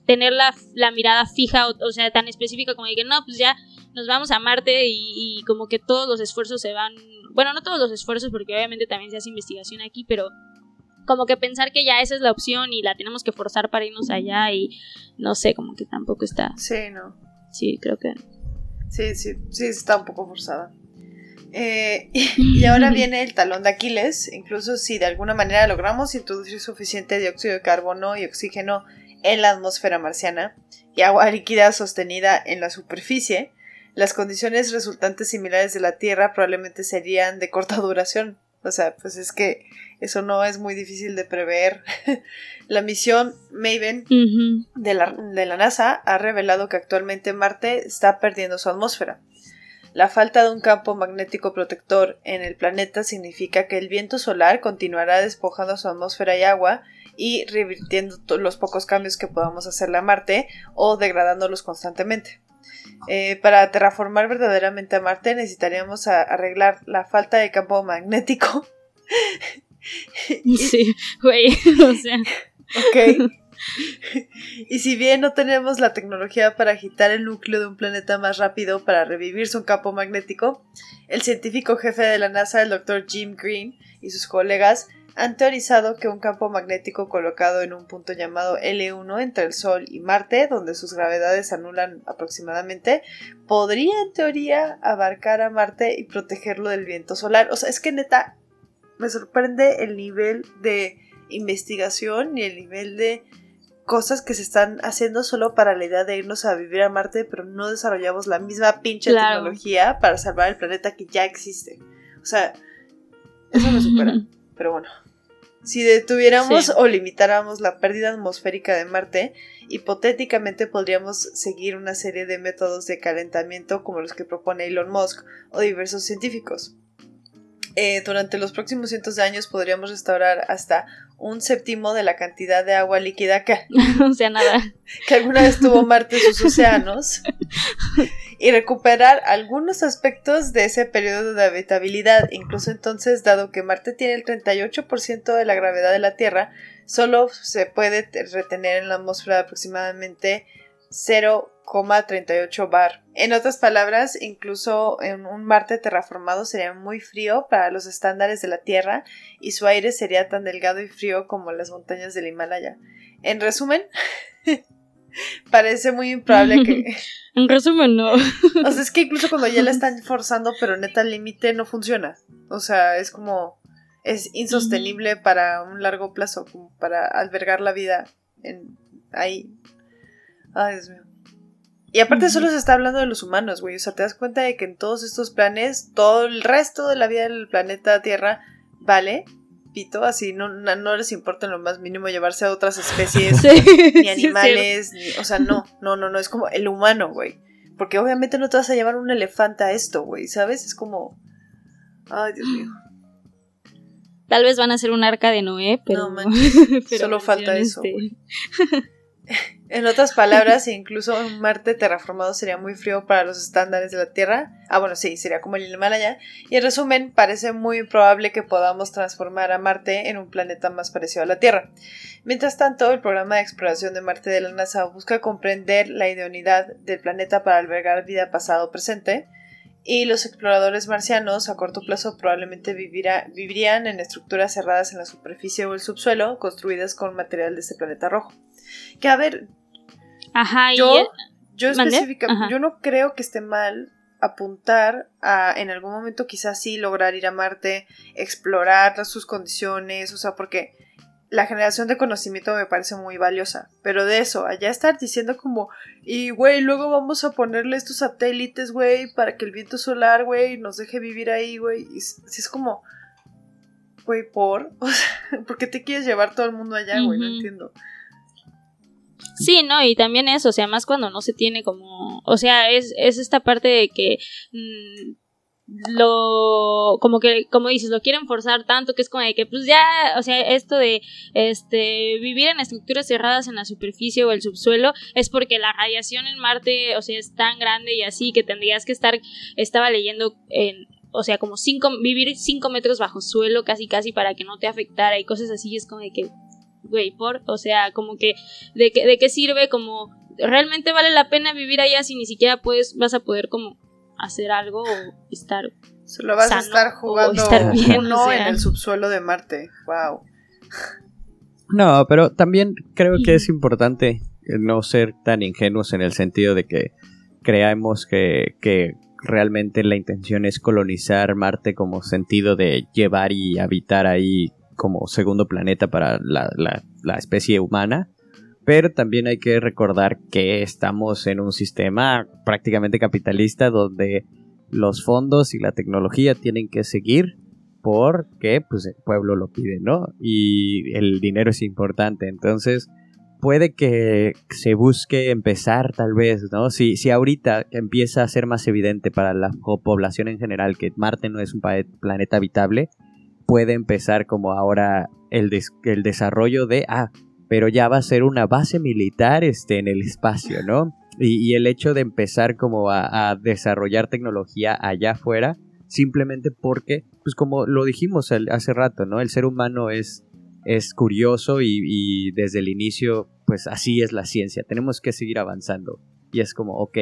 Speaker 2: tener la, la mirada fija, o, o sea, tan específica como de que no, pues ya nos vamos a Marte y, y como que todos los esfuerzos se van, bueno, no todos los esfuerzos porque obviamente también se hace investigación aquí, pero como que pensar que ya esa es la opción y la tenemos que forzar para irnos allá y no sé, como que tampoco está,
Speaker 3: Sí, no.
Speaker 2: Sí, creo que...
Speaker 3: Sí, sí, sí, está un poco forzada. Eh, y ahora viene el talón de Aquiles. Incluso si de alguna manera logramos introducir suficiente dióxido de carbono y oxígeno en la atmósfera marciana y agua líquida sostenida en la superficie, las condiciones resultantes similares de la Tierra probablemente serían de corta duración. O sea, pues es que eso no es muy difícil de prever. la misión Maven de la, de la NASA ha revelado que actualmente Marte está perdiendo su atmósfera. La falta de un campo magnético protector en el planeta significa que el viento solar continuará despojando su atmósfera y agua y revirtiendo los pocos cambios que podamos hacerle a Marte o degradándolos constantemente. Eh, para terraformar verdaderamente a Marte necesitaríamos a- arreglar la falta de campo magnético.
Speaker 2: Sí, güey, o sea,
Speaker 3: Ok. y si bien no tenemos la tecnología para agitar el núcleo de un planeta más rápido para revivir su campo magnético, el científico jefe de la NASA, el Dr. Jim Green, y sus colegas han teorizado que un campo magnético colocado en un punto llamado L1 entre el Sol y Marte, donde sus gravedades anulan aproximadamente, podría en teoría abarcar a Marte y protegerlo del viento solar. O sea, es que neta, me sorprende el nivel de investigación y el nivel de cosas que se están haciendo solo para la idea de irnos a vivir a Marte, pero no desarrollamos la misma pinche
Speaker 2: Claro.
Speaker 3: tecnología para salvar el planeta que ya existe. O sea, eso me supera. Pero bueno, si detuviéramos
Speaker 2: Sí.
Speaker 3: o limitáramos la pérdida atmosférica de Marte, hipotéticamente podríamos seguir una serie de métodos de calentamiento como los que propone Elon Musk o diversos científicos. Eh, durante los próximos cientos de años podríamos restaurar hasta un séptimo de la cantidad de agua líquida que,
Speaker 2: o sea, nada.
Speaker 3: que alguna vez tuvo Marte en sus océanos y recuperar algunos aspectos de ese periodo de habitabilidad. Incluso entonces, dado que Marte tiene el 38% de la gravedad de la Tierra, solo se puede te- retener en la atmósfera aproximadamente 0,38 bar. En otras palabras, incluso en un Marte terraformado sería muy frío para los estándares de la Tierra y su aire sería tan delgado y frío como las montañas del Himalaya. En resumen, parece muy improbable que...
Speaker 2: En resumen, no.
Speaker 3: O sea, es que incluso cuando ya la están forzando, pero neta al límite no funciona. O sea, es como... Es insostenible para un largo plazo, como para albergar la vida en ahí. Ay, Dios mío. Y aparte solo se está hablando de los humanos, güey. O sea, te das cuenta de que en todos estos planes, todo el resto de la vida del planeta Tierra vale, pito, así no, no, les importa en lo más mínimo llevarse a otras especies
Speaker 2: Sí,
Speaker 3: ni
Speaker 2: es
Speaker 3: animales, ni, o sea, no, no, no, no, es como el humano, güey. Porque obviamente no te vas a llevar un elefante a esto, güey, ¿sabes? Es como... Ay, Dios mío.
Speaker 2: Tal vez van a hacer un arca de Noé, pero.
Speaker 3: No manches,
Speaker 2: pero
Speaker 3: solo falta eso,
Speaker 2: este,
Speaker 3: güey. En otras palabras, incluso un Marte terraformado sería muy frío para los estándares de la Tierra. Ah, bueno, sí, sería como el Himalaya. Y en resumen, parece muy probable que podamos transformar a Marte en un planeta más parecido a la Tierra. Mientras tanto, el programa de exploración de Marte de la NASA busca comprender la idoneidad del planeta para albergar vida pasado o presente. Y los exploradores marcianos a corto plazo probablemente vivirá- vivirían en estructuras cerradas en la superficie o el subsuelo, construidas con material de este planeta rojo. Que a ver,
Speaker 2: Ajá, y.
Speaker 3: yo, yo
Speaker 2: ¿Mande?
Speaker 3: específicamente, yo no creo que esté mal apuntar a en algún momento quizás sí lograr ir a Marte, explorar sus condiciones, o sea, porque la generación de conocimiento me parece muy valiosa, pero de eso, allá estar diciendo como, y güey, luego vamos a ponerle estos satélites, güey, para que el viento solar, güey, nos deje vivir ahí, güey, y si es como, güey, por, o sea, ¿por qué te quieres llevar todo el mundo allá, güey? No entiendo.
Speaker 2: Sí, no, y también eso, o sea, más cuando no se tiene como, o sea, es, es esta parte de que mm, lo como que como dices lo quieren forzar tanto que es como de que pues ya o sea esto de este vivir en estructuras cerradas en la superficie o el subsuelo es porque la radiación en Marte o sea es tan grande y así que tendrías que estar estaba leyendo en o sea como cinco vivir cinco metros bajo suelo casi casi para que no te afectara y cosas así es como de que güey por o sea como que de que de qué sirve como realmente vale la pena vivir allá si ni siquiera puedes vas a poder como hacer algo o estar
Speaker 3: Solo vas a estar
Speaker 2: o
Speaker 3: jugando
Speaker 2: estar bien,
Speaker 3: uno
Speaker 2: o sea.
Speaker 3: en el subsuelo de Marte. Wow.
Speaker 4: No, pero también creo que es importante no ser tan ingenuos en el sentido de que creamos que, que realmente la intención es colonizar Marte como sentido de llevar y habitar ahí como segundo planeta para la, la- la especie humana. Pero también hay que recordar que estamos en un sistema prácticamente capitalista donde los fondos y la tecnología tienen que seguir porque pues el pueblo lo pide, ¿no? Y el dinero es importante, entonces puede que se busque empezar tal vez, ¿no? Si, si ahorita empieza a ser más evidente para la po- población en general que Marte no es un planeta habitable, puede empezar como ahora el, des- el desarrollo de, ah, pero ya va a ser una base militar este, en el espacio, ¿no? Y, el hecho de empezar como a, desarrollar tecnología allá afuera, simplemente porque, pues como lo dijimos hace rato, ¿no? El ser humano es, es curioso y, y desde el inicio, pues así es la ciencia, tenemos que seguir avanzando. Y es como, ok,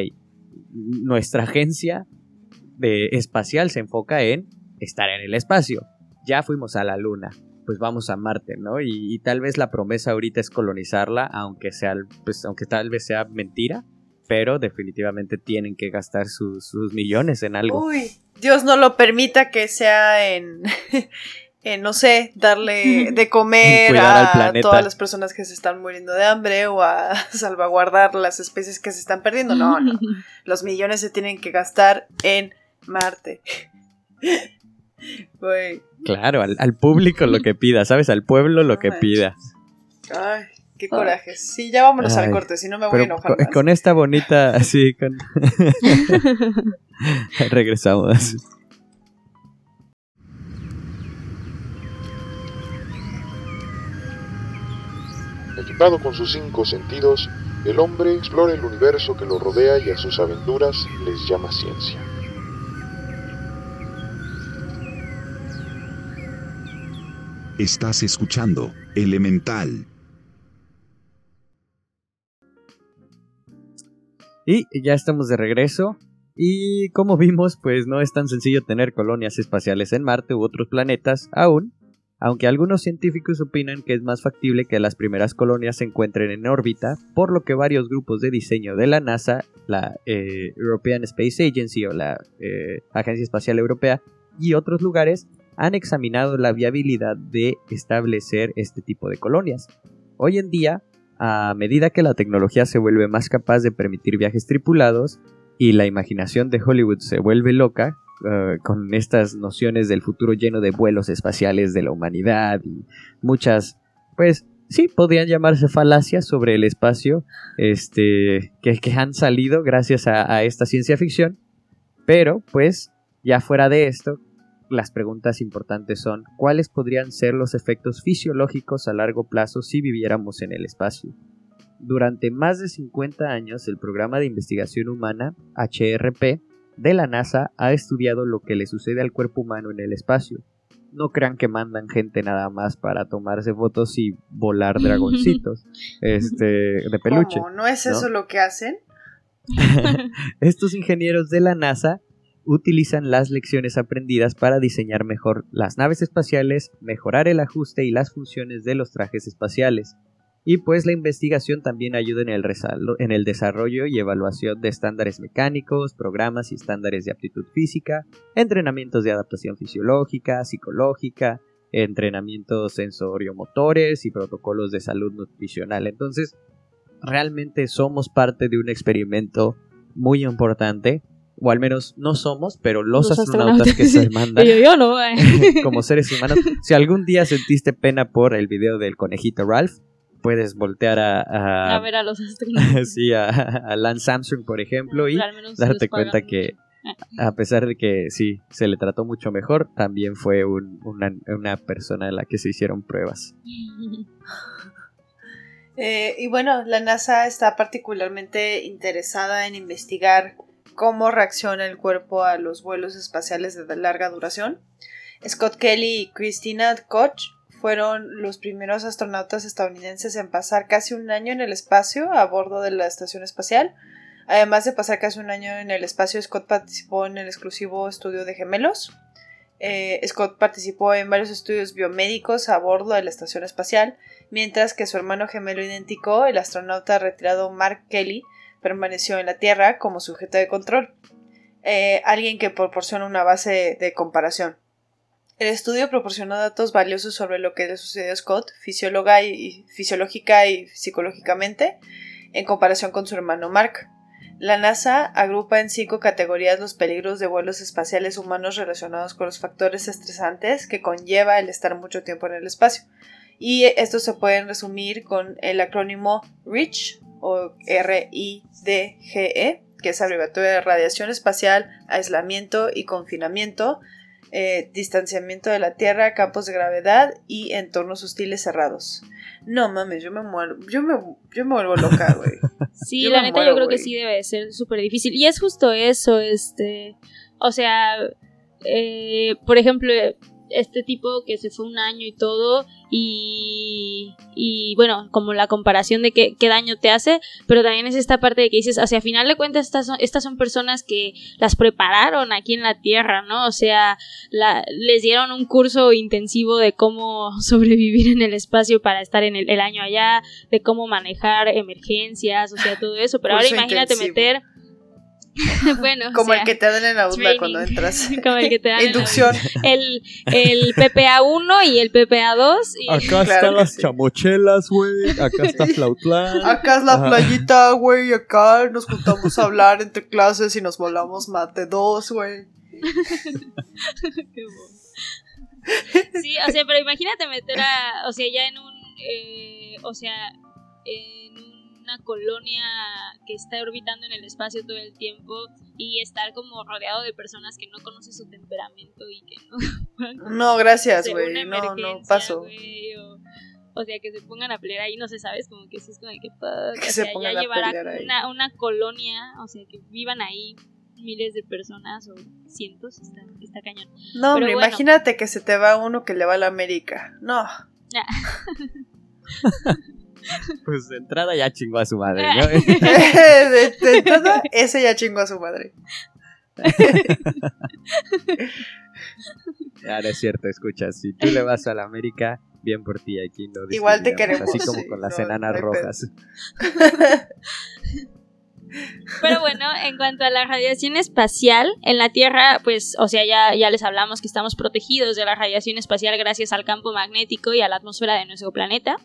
Speaker 4: nuestra agencia de espacial se enfoca en estar en el espacio. Ya fuimos a la luna, pues vamos a Marte, ¿no? Y, y tal vez la promesa ahorita es colonizarla, aunque sea, pues, aunque tal vez sea mentira, pero definitivamente tienen que gastar sus, sus millones en algo.
Speaker 3: Uy, Dios no lo permita que sea en, en, no sé, darle de comer a todas las personas que se están muriendo de hambre o a salvaguardar las especies que se están perdiendo. No, no. Los millones se tienen que gastar en Marte. Güey.
Speaker 4: Claro, al, al público lo que pida, ¿sabes? Al pueblo lo que pida.
Speaker 3: Ay, qué coraje. Sí, ya vámonos
Speaker 4: Ay,
Speaker 3: al corte, si no me voy a enojar.
Speaker 4: con esta bonita, así, con... Regresamos.
Speaker 1: Equipado con sus cinco sentidos, el hombre explora el universo que lo rodea y a sus aventuras les llama ciencia.
Speaker 5: Estás escuchando Elemental.
Speaker 4: Y ya estamos de regreso. Y como vimos, pues no es tan sencillo tener colonias espaciales en Marte u otros planetas aún, aunque algunos científicos opinan que es más factible que las primeras colonias se encuentren en órbita, por lo que varios grupos de diseño de la NASA, la eh, European Space Agency o la eh, Agencia Espacial Europea y otros lugares han examinado la viabilidad de establecer este tipo de colonias. Hoy en día, a medida que la tecnología se vuelve más capaz de permitir viajes tripulados y la imaginación de Hollywood se vuelve loca, eh, con estas nociones del futuro lleno de vuelos espaciales de la humanidad y muchas, pues sí, podrían llamarse falacias sobre el espacio este, que, han salido gracias a esta ciencia ficción, pero pues ya fuera de esto, las preguntas importantes son ¿cuáles podrían ser los efectos fisiológicos a largo plazo si viviéramos en el espacio? Durante más de 50 años, el programa de investigación humana, HRP, de la NASA ha estudiado lo que le sucede al cuerpo humano en el espacio. No crean que mandan gente nada más para tomarse fotos y volar dragoncitos este, de peluche.
Speaker 3: ¿Cómo? ¿No es eso
Speaker 4: ¿no?
Speaker 3: lo que hacen?
Speaker 4: Estos ingenieros de la NASA utilizan las lecciones aprendidas para diseñar mejor las naves espaciales, mejorar el ajuste y las funciones de los trajes espaciales. Y pues la investigación también ayuda en el, desarrollo y evaluación de estándares mecánicos, programas y estándares de aptitud física, entrenamientos de adaptación fisiológica, psicológica, entrenamientos sensorio-motores y protocolos de salud nutricional. Entonces, realmente somos parte de un experimento muy importante, o al menos no somos, pero los,
Speaker 2: Los
Speaker 4: astronautas, que se mandan
Speaker 2: Y yo, yo no, eh.
Speaker 4: como seres humanos. Si algún día sentiste pena por el video del conejito Ralph, puedes voltear a, a,
Speaker 2: a ver a los astronautas.
Speaker 4: sí, a, a Lance Armstrong, por ejemplo, y darte cuenta que A pesar de que sí, se le trató mucho mejor, también fue un- una, una persona a la que se hicieron pruebas.
Speaker 3: Eh, y bueno, la NASA está particularmente interesada en investigar cómo reacciona el cuerpo a los vuelos espaciales de larga duración. Scott Kelly y Christina Koch fueron los primeros astronautas estadounidenses en pasar casi un año en el espacio a bordo de la estación espacial. Además de pasar casi un año en el espacio, Scott participó en el exclusivo estudio de gemelos. Eh, Scott participó en varios estudios biomédicos a bordo de la estación espacial, mientras que su hermano gemelo idéntico, el astronauta retirado Mark Kelly, permaneció en la Tierra como sujeto de control, eh, alguien que proporciona una base de comparación. El estudio proporcionó datos valiosos sobre lo que le sucedió a Scott, fisióloga y, fisiológica y psicológicamente, en comparación con su hermano Mark. La NASA agrupa en cinco categorías los peligros de vuelos espaciales humanos relacionados con los factores estresantes que conlleva el estar mucho tiempo en el espacio. Y estos se pueden resumir con el acrónimo REACH o R-I-D-G-E, que es abreviatura de radiación espacial, aislamiento y confinamiento, eh, distanciamiento de la Tierra, campos de gravedad y entornos hostiles cerrados. No mames, yo me muero, yo me, yo me vuelvo loca, güey.
Speaker 2: Sí,
Speaker 3: Yo
Speaker 2: la neta
Speaker 3: muero,
Speaker 2: yo creo que sí debe de ser súper difícil. Y es justo eso, este, o sea, eh, por ejemplo, este tipo que se fue un año y todo, y, y bueno, como la comparación de qué, qué daño te hace, pero también es esta parte de que dices, hacia final de cuentas, estas son, estas son personas que las prepararon aquí en la Tierra, ¿no? O sea, la, les dieron un curso intensivo de cómo sobrevivir en el espacio para estar en el, el año allá, de cómo manejar emergencias, o sea, todo eso, pero ahora imagínate
Speaker 3: intensivo.
Speaker 2: meter... bueno, o
Speaker 3: Como
Speaker 2: sea,
Speaker 3: el que te dan en la UDLA
Speaker 2: training.
Speaker 3: cuando entras.
Speaker 2: como el que te dan en la-
Speaker 3: Inducción.
Speaker 2: el, el PPA 1 y el PPA 2 y
Speaker 4: Acá
Speaker 3: Claro
Speaker 4: están las
Speaker 3: sí.
Speaker 4: chamochelas, güey. Acá está Flautlán.
Speaker 3: Acá es la
Speaker 4: Ajá.
Speaker 3: playita, güey. Acá nos juntamos a hablar entre clases y nos volamos mate dos, güey.
Speaker 2: Sí, o sea, pero imagínate meter a, o sea, ya en un, eh, o sea, en una colonia que está orbitando en el espacio todo el tiempo y estar como rodeado de personas que no conoces su temperamento y que no
Speaker 3: No, gracias, güey. No, no, paso.
Speaker 2: o, o sea, que se pongan a pelear ahí, no sé, ¿sabes? Como que sí es como que fuck,
Speaker 3: Que
Speaker 2: o
Speaker 3: se
Speaker 2: sea,
Speaker 3: pongan
Speaker 2: ya
Speaker 3: a
Speaker 2: llevar a
Speaker 3: pelear ahí.
Speaker 2: una, una colonia, o sea, que vivan ahí miles de personas o cientos, está, está cañón.
Speaker 3: No, hombre,
Speaker 2: bueno.
Speaker 3: imagínate que se te va uno que le va a la América. No.
Speaker 4: Pues de entrada ya chingó a su madre, ¿no?
Speaker 3: de, de entrada, ese ya chingó a su madre.
Speaker 4: Ya no es cierto, escucha. Si tú le vas a la América, bien por ti, aquí no
Speaker 3: Igual te queremos,
Speaker 4: Así como
Speaker 3: sí,
Speaker 4: con las
Speaker 3: no,
Speaker 4: enanas
Speaker 3: no
Speaker 4: rojas.
Speaker 2: Pero bueno, en cuanto a la radiación espacial, en la Tierra, pues, o sea, ya, ya les hablamos que estamos protegidos de la radiación espacial gracias al campo magnético y a la atmósfera de nuestro planeta.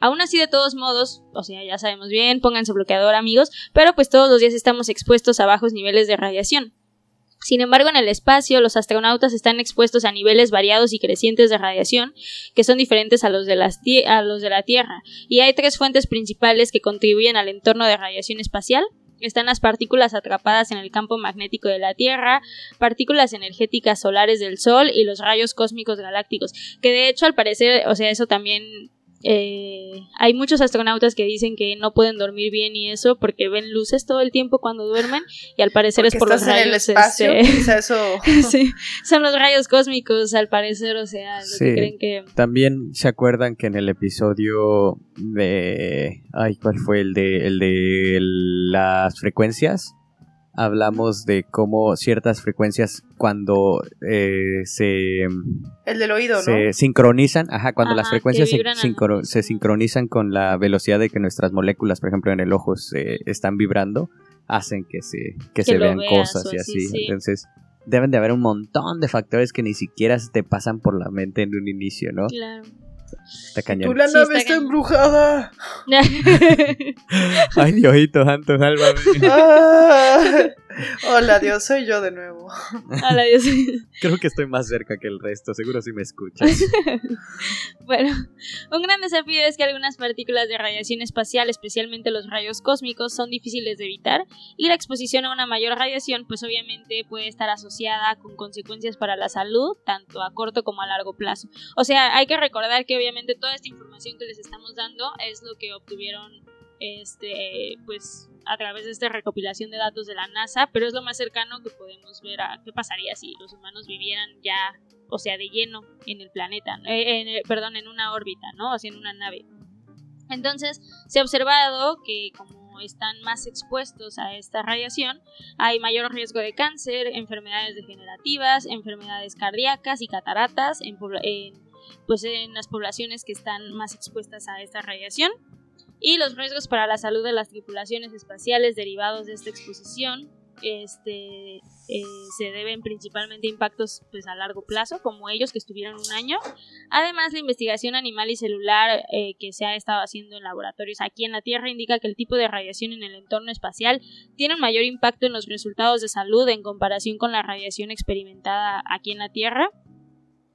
Speaker 2: Aún así, de todos modos, o sea, ya sabemos bien, pónganse bloqueador amigos, pero pues todos los días estamos expuestos a bajos niveles de radiación. Sin embargo, en el espacio, los astronautas están expuestos a niveles variados y crecientes de radiación, que son diferentes a los de, las a los de la Tierra, y hay tres fuentes principales que contribuyen al entorno de radiación espacial. Están las partículas atrapadas en el campo magnético de la Tierra, partículas energéticas solares del Sol y los rayos cósmicos galácticos. Que de hecho, al parecer, o sea, eso también. Eh, hay muchos astronautas que dicen que no pueden dormir bien y eso porque ven luces todo el tiempo cuando duermen y al parecer es por los
Speaker 3: estás en el
Speaker 2: rayos
Speaker 3: espacio.
Speaker 2: este,
Speaker 3: quizá eso.
Speaker 2: sí, son los rayos cósmicos al parecer, o sea, lo
Speaker 4: Sí.
Speaker 2: que creen que
Speaker 4: También se acuerdan que en el episodio de. Ay, ¿cuál fue? El de, el de las frecuencias. Hablamos de cómo ciertas frecuencias cuando eh, se,
Speaker 3: El del oído, ¿no?
Speaker 4: se sincronizan, ajá, cuando las
Speaker 2: Ajá,
Speaker 4: frecuencias se, sincronizan con la velocidad de que nuestras moléculas, por ejemplo, en el ojo se están vibrando, hacen que se, que se vean
Speaker 2: veas
Speaker 4: cosas y
Speaker 2: así,
Speaker 4: así.
Speaker 2: sí.
Speaker 4: Entonces, deben de haber un montón de factores que ni siquiera se te pasan por la mente en un inicio, ¿no?
Speaker 2: claro.
Speaker 4: Está cañón.
Speaker 3: Tú la
Speaker 2: Sí,
Speaker 3: nave
Speaker 2: está
Speaker 3: embrujada.
Speaker 4: Ay, Diosito santo, sálvame.
Speaker 3: Ah. Hola Dios, soy yo de nuevo.
Speaker 2: Hola Dios.
Speaker 4: Creo que estoy más cerca que el resto, seguro si me escuchas.
Speaker 2: bueno, un gran desafío es que algunas partículas de radiación espacial, especialmente los rayos cósmicos, son difíciles de evitar y la exposición a una mayor radiación pues obviamente puede estar asociada con consecuencias para la salud, tanto a corto como a largo plazo. O sea, hay que recordar que obviamente toda esta información que les estamos dando es lo que obtuvieron este pues a través de esta recopilación de datos de la NASA, pero es lo más cercano que podemos ver a qué pasaría si los humanos vivieran ya, o sea, de lleno en el planeta, eh, perdón, en una órbita, ¿no? O sea, en una nave. Entonces, se ha observado que como están más expuestos a esta radiación, hay mayor riesgo de cáncer, enfermedades degenerativas, enfermedades cardíacas y cataratas en, pues en las poblaciones que están más expuestas a esta radiación y los riesgos para la salud de las tripulaciones espaciales derivados de esta exposición este, eh, se deben principalmente a impactos pues, a largo plazo, como ellos que estuvieron un año. Además, la investigación animal y celular eh, que se ha estado haciendo en laboratorios aquí en la Tierra indica que el tipo de radiación en el entorno espacial tiene un mayor impacto en los resultados de salud en comparación con la radiación experimentada aquí en la Tierra.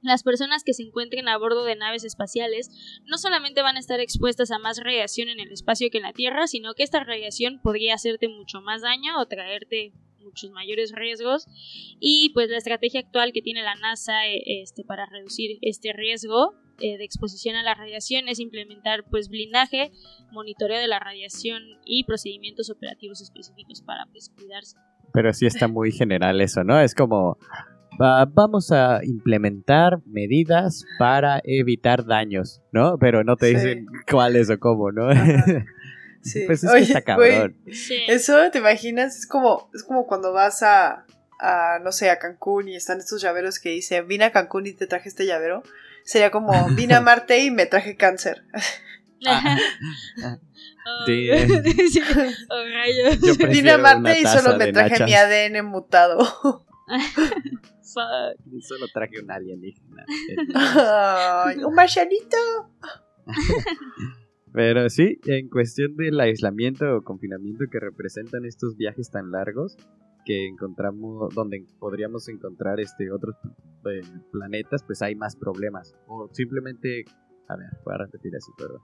Speaker 2: Las personas que se encuentren a bordo de naves espaciales no solamente van a estar expuestas a más radiación en el espacio que en la Tierra, sino que esta radiación podría hacerte mucho más daño o traerte muchos mayores riesgos y pues la estrategia actual que tiene la NASA eh, este, para reducir este riesgo eh, de exposición a la radiación es implementar pues blindaje, monitoreo de la radiación y procedimientos operativos específicos para pues cuidarse.
Speaker 4: Pero sí está muy general eso, ¿no? Es como vamos a implementar medidas para evitar daños, ¿no? Pero no te dicen cuáles o cómo, ¿no?
Speaker 3: Sí.
Speaker 4: pues es que está cabrón.
Speaker 3: Eso, ¿te imaginas? Es como, es como cuando vas a, a, no sé, a Cancún y están estos llaveros que dicen, vine a Cancún y te traje este llavero. Sería como, vine a Marte y me traje cáncer.
Speaker 2: Ah.
Speaker 4: Sí.
Speaker 2: oh,
Speaker 3: Vine a Marte y solo me traje mi ADN mutado.
Speaker 4: Solo traje un alienígena.
Speaker 3: un marcianito.
Speaker 4: Pero sí, en cuestión del aislamiento o confinamiento que representan estos viajes tan largos que encontramos, donde podríamos encontrar este otros eh, planetas, pues hay más problemas. O simplemente, a ver, voy a repetir así, perdón.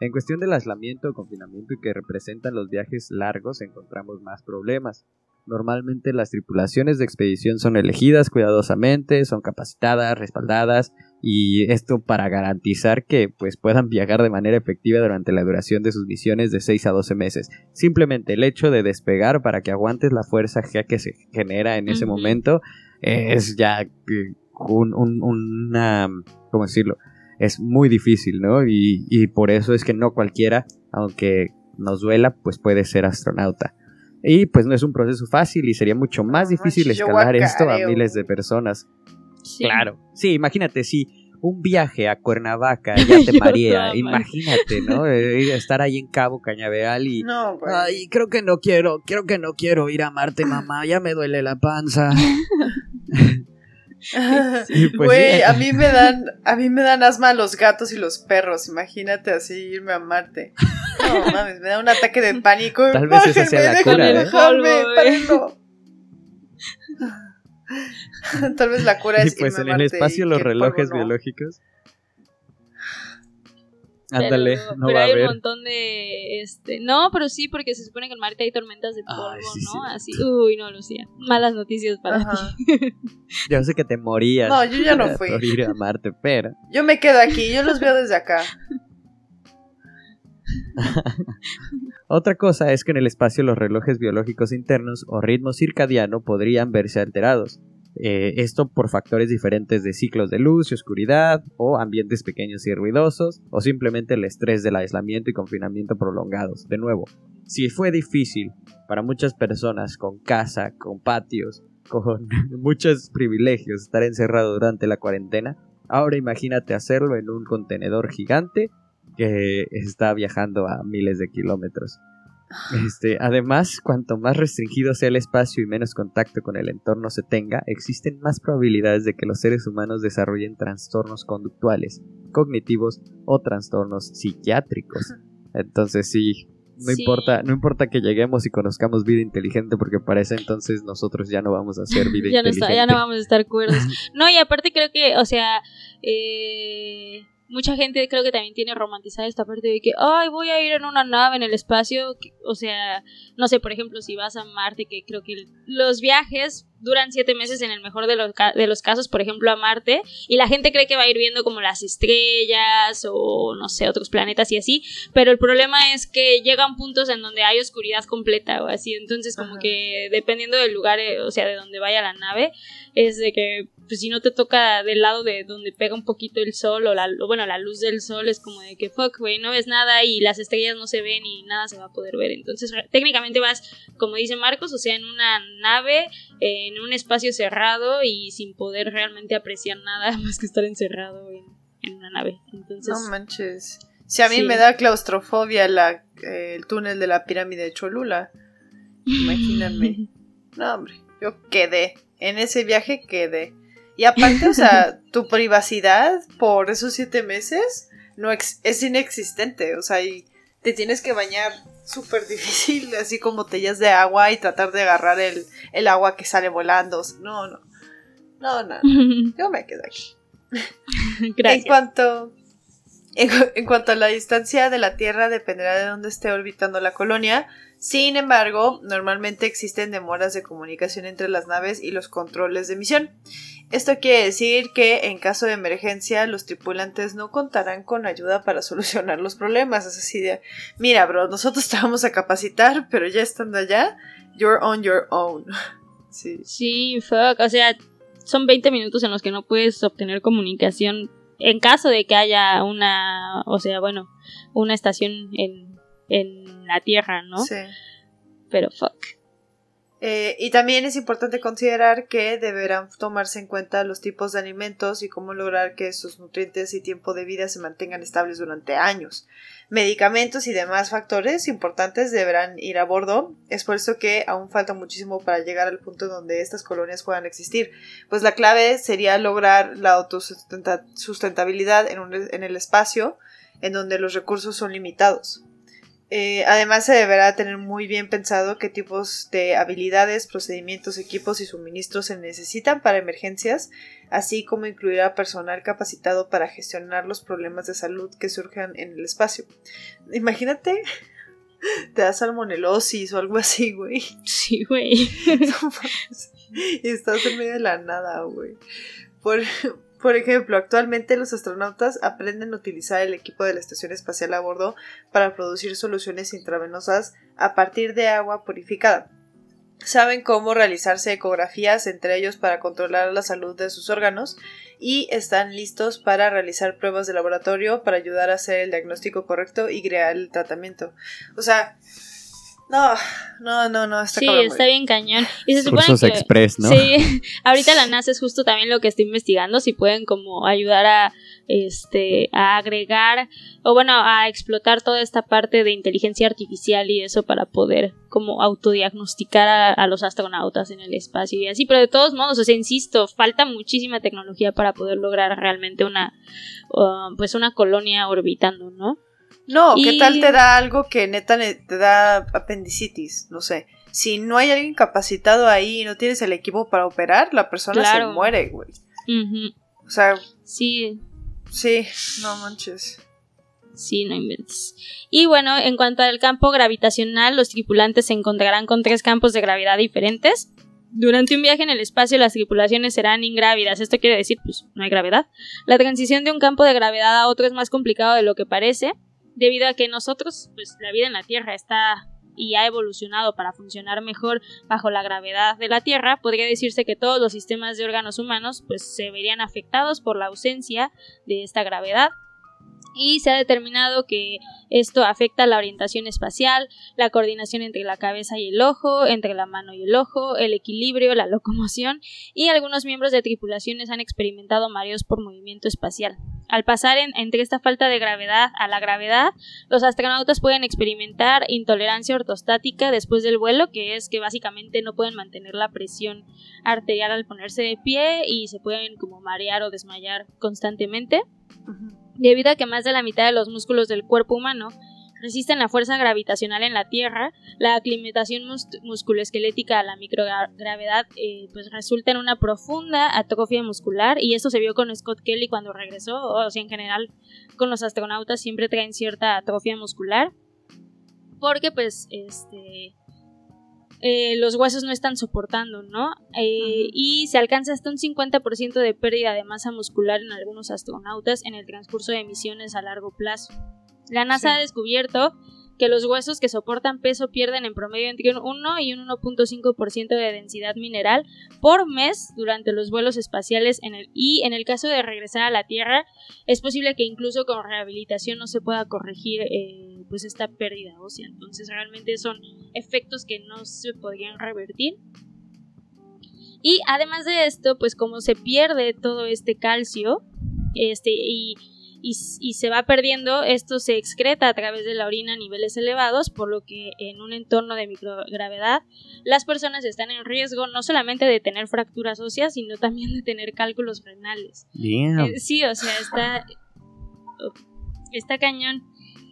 Speaker 4: En cuestión del aislamiento o confinamiento que representan los viajes largos, encontramos más problemas. Normalmente las tripulaciones de expedición son elegidas cuidadosamente, son capacitadas, respaldadas y esto para garantizar que pues puedan viajar de manera efectiva durante la duración de sus misiones de 6 a 12 meses. Simplemente el hecho de despegar para que aguantes la fuerza que se genera en ese momento es ya un, un, una, ¿cómo decirlo? Es muy difícil, ¿no? Y, y por eso es que no cualquiera, aunque nos duela, pues puede ser astronauta. Y pues no es un proceso fácil y sería mucho más difícil escalar esto a miles de personas. Claro. Sí, imagínate, si un viaje a Cuernavaca ya te marea, imagínate, ¿no? Eh, estar ahí en Cabo Cañaveral y...
Speaker 3: No,
Speaker 4: Ay, creo que no quiero, creo que no quiero ir a Marte, mamá, ya me duele la panza.
Speaker 3: Pues güey, a mí me dan, a mí me dan asma los gatos y los perros. Imagínate así irme a Marte. No mames, me da un ataque de pánico.
Speaker 4: Tal vez esa sea la cura. ¿eh?
Speaker 3: Tal vez la cura es
Speaker 4: y pues en el espacio los relojes biológicos Ándale,
Speaker 2: pero,
Speaker 4: no
Speaker 2: pero
Speaker 4: va
Speaker 2: hay
Speaker 4: a haber.
Speaker 2: un montón de este, no, pero sí porque se supone que en Marte hay tormentas de polvo,
Speaker 4: Ay, sí,
Speaker 2: ¿no?
Speaker 4: sí.
Speaker 2: Así, uy, no, Lucía. Malas noticias para
Speaker 3: Ajá.
Speaker 2: ti.
Speaker 4: Yo sé que te morías.
Speaker 3: No, yo ya no fui.
Speaker 4: Por ir a Marte, pero.
Speaker 3: Yo me quedo aquí, yo los veo desde acá.
Speaker 4: Otra cosa es que en el espacio los relojes biológicos internos o ritmo circadiano podrían verse alterados. Eh, esto por factores diferentes de ciclos de luz y oscuridad, o ambientes pequeños y ruidosos, o simplemente el estrés del aislamiento y confinamiento prolongados. De nuevo, si fue difícil para muchas personas con casa, con patios, con muchos privilegios estar encerrado durante la cuarentena, ahora imagínate hacerlo en un contenedor gigante que está viajando a miles de kilómetros. Este, además, cuanto más restringido sea el espacio y menos contacto con el entorno se tenga, existen más probabilidades de que los seres humanos desarrollen trastornos conductuales, cognitivos o trastornos psiquiátricos. Entonces sí, No
Speaker 2: Sí.
Speaker 4: importa, no importa que lleguemos y conozcamos vida inteligente, porque para ese entonces nosotros ya no vamos a hacer vida
Speaker 2: ya no,
Speaker 4: inteligente.
Speaker 2: está, ya no vamos a estar cuerdos. No, y aparte creo que, o sea, eh, mucha gente creo que también tiene romantizada esta parte de que, ay, voy a ir en una nave en el espacio. O sea, no sé, por ejemplo, si vas a Marte, que creo que los viajes duran siete meses en el mejor de los, de los casos, por ejemplo, a Marte, y la gente cree que va a ir viendo como las estrellas o, no sé, otros planetas y así, pero el problema es que llegan puntos en donde hay oscuridad completa o así, entonces como
Speaker 3: Ajá.
Speaker 2: que dependiendo del lugar, eh, o sea, de donde vaya la nave, es de que pues si no te toca del lado de donde pega un poquito el sol o la o bueno la luz del sol es como de que fuck güey no ves nada y las estrellas no se ven y nada se va a poder ver entonces técnicamente vas como dice Marcos o sea en una nave eh, en un espacio cerrado y sin poder realmente apreciar nada más que estar encerrado en, en una nave entonces
Speaker 3: No manches. Si a mí
Speaker 2: Sí.
Speaker 3: me da claustrofobia la, eh, el túnel de la pirámide de Cholula, imagíname. No, hombre, yo quedé. En ese viaje quedé. Y aparte, o sea, tu privacidad por esos siete meses no es inexistente. O sea, y te tienes que bañar súper difícil, así con botellas de agua y tratar de agarrar el, el agua que sale volando. No, no. No, no. Yo me quedo aquí. En
Speaker 2: gracias
Speaker 3: cuanto, en, cu- en cuanto a la distancia de la Tierra, dependerá de dónde esté orbitando la colonia. Sin embargo, normalmente existen demoras de comunicación entre las naves y los controles de misión. Esto quiere decir que en caso de emergencia los tripulantes no contarán con ayuda para solucionar los problemas. Es así de, mira, bro, nosotros te vamos a capacitar, pero ya estando allá, you're on your own. Sí.
Speaker 2: Sí, fuck. O sea, son 20 minutos en los que no puedes obtener comunicación en caso de que haya una, o sea, bueno, una estación en, en la Tierra, ¿no?
Speaker 3: Sí.
Speaker 2: Pero fuck.
Speaker 3: Eh, y también es importante considerar que deberán tomarse en cuenta los tipos de alimentos y cómo lograr que sus nutrientes y tiempo de vida se mantengan estables durante años. Medicamentos y demás factores importantes deberán ir a bordo. Es por eso que aún falta muchísimo para llegar al punto donde estas colonias puedan existir. Pues la clave sería lograr la autosustentabilidad en, un- en el espacio en donde los recursos son limitados. Eh, además, se deberá tener muy bien pensado qué tipos de habilidades, procedimientos, equipos y suministros se necesitan para emergencias, así como incluir a personal capacitado para gestionar los problemas de salud que surjan en el espacio. Imagínate, te da salmonelosis o algo así, güey.
Speaker 2: Sí, güey.
Speaker 3: Y estás en medio de la nada, güey. Por, por ejemplo, actualmente los astronautas aprenden a utilizar el equipo de la estación espacial a bordo para producir soluciones intravenosas a partir de agua purificada. Saben cómo realizarse ecografías entre ellos para controlar la salud de sus órganos y están listos para realizar pruebas de laboratorio para ayudar a hacer el diagnóstico correcto y crear el tratamiento. O sea, no, no, no, no, está
Speaker 2: Sí,
Speaker 3: cabrón,
Speaker 2: está bien cañón. Y se supone
Speaker 4: Cursos
Speaker 2: que
Speaker 4: express, ¿no?
Speaker 2: Sí, ahorita la NASA es justo también lo que está investigando, si pueden como ayudar a este a agregar o bueno, a explotar toda esta parte de inteligencia artificial y eso para poder como autodiagnosticar a, a los astronautas en el espacio y así, pero de todos modos, o sea, insisto, falta muchísima tecnología para poder lograr realmente una uh, pues una colonia orbitando, ¿no?
Speaker 3: No, ¿qué tal te da algo que neta ne- te da apendicitis? No sé. Si no hay alguien capacitado ahí y no tienes el equipo para operar, la persona
Speaker 2: Claro.
Speaker 3: se muere, güey. O sea,
Speaker 2: Sí,
Speaker 3: sí, no manches.
Speaker 2: Sí, no inventes. Y bueno, en cuanto al campo gravitacional, los tripulantes se encontrarán con tres campos de gravedad diferentes. Durante un viaje en el espacio, las tripulaciones serán ingrávidas. Esto quiere decir, pues, no hay gravedad. La transición de un campo de gravedad a otro es más complicado de lo que parece, debido a que nosotros, pues, la vida en la Tierra está y ha evolucionado para funcionar mejor bajo la gravedad de la Tierra, podría decirse que todos los sistemas de órganos humanos pues se verían afectados por la ausencia de esta gravedad y se ha determinado que esto afecta la orientación espacial, la coordinación entre la cabeza y el ojo, entre la mano y el ojo, el equilibrio, la locomoción y algunos miembros de tripulaciones han experimentado mareos por movimiento espacial. Al pasar en- entre esta falta de gravedad a la gravedad, los astronautas pueden experimentar intolerancia ortostática después del vuelo, que es que básicamente no pueden mantener la presión arterial al ponerse de pie y se pueden como marear o desmayar constantemente
Speaker 3: Ujú.
Speaker 2: Debido a que más de la mitad de los músculos del cuerpo humano resisten la fuerza gravitacional en la Tierra, la aclimatación mus- musculoesquelética a la microgravedad eh, pues resulta en una profunda atrofia muscular y esto se vio con Scott Kelly cuando regresó, o sea, en general con los astronautas siempre traen cierta atrofia muscular porque pues este eh, los huesos no están soportando, ¿no? Eh. Y se alcanza hasta un 50% de pérdida de masa muscular en algunos astronautas en el transcurso de misiones a largo plazo. La NASA
Speaker 3: Sí.
Speaker 2: ha descubierto que los huesos que soportan peso pierden en promedio entre un 1 y un 1.5% de densidad mineral por mes durante los vuelos espaciales en el, y en el caso de regresar a la Tierra es posible que incluso con rehabilitación no se pueda corregir eh, pues esta pérdida ósea. Entonces realmente son efectos que no se podrían revertir. Y además de esto, pues como se pierde todo este calcio, este, y, y, y se va perdiendo, esto se excreta a través de la orina a niveles elevados, por lo que en un entorno de microgravedad las personas están en riesgo no solamente de tener fracturas óseas, sino también de tener cálculos renales. Eh, sí, o sea, está, está cañón.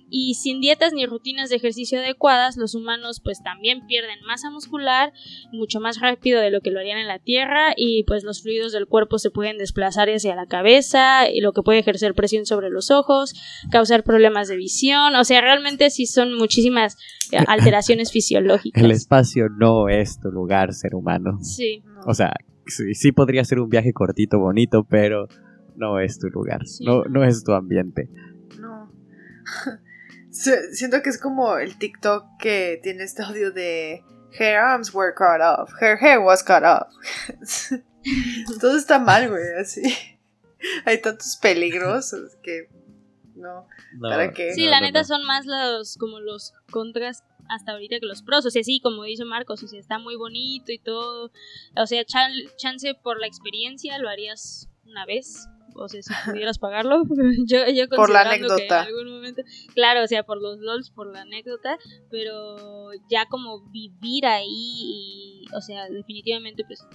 Speaker 2: Y sin dietas ni rutinas de ejercicio adecuadas, los humanos pues también pierden masa muscular mucho más rápido de lo que lo harían en la Tierra y pues los fluidos del cuerpo se pueden desplazar hacia la cabeza y lo que puede ejercer presión sobre los ojos, causar problemas de visión, o sea, realmente sí son muchísimas eh, alteraciones fisiológicas.
Speaker 4: El espacio no es tu lugar, ser humano.
Speaker 2: Sí,
Speaker 3: No.
Speaker 4: O sea, sí, sí podría ser un viaje cortito, bonito, pero no es tu lugar.
Speaker 2: Sí.
Speaker 4: No, no es tu ambiente.
Speaker 3: No. Siento que es como el TikTok que tiene este audio de Her arms were cut off. Her hair was cut off. Todo está mal, güey, así. Hay tantos peligros que no.
Speaker 4: No,
Speaker 3: ¿Para qué?
Speaker 2: Sí,
Speaker 4: no,
Speaker 2: la
Speaker 4: no,
Speaker 2: neta
Speaker 4: no.
Speaker 2: son más los como los contras hasta ahorita que los pros. O sea, sí, como dice Marcos, o sea, está muy bonito y todo. O sea, chan- chance por la experiencia lo harías una vez. O sea, si pudieras pagarlo. yo, yo
Speaker 3: Por la
Speaker 2: considerando que en algún momento. Claro, o sea, por los LOLs, por la anécdota. Pero ya como vivir ahí y. O sea, definitivamente, pues.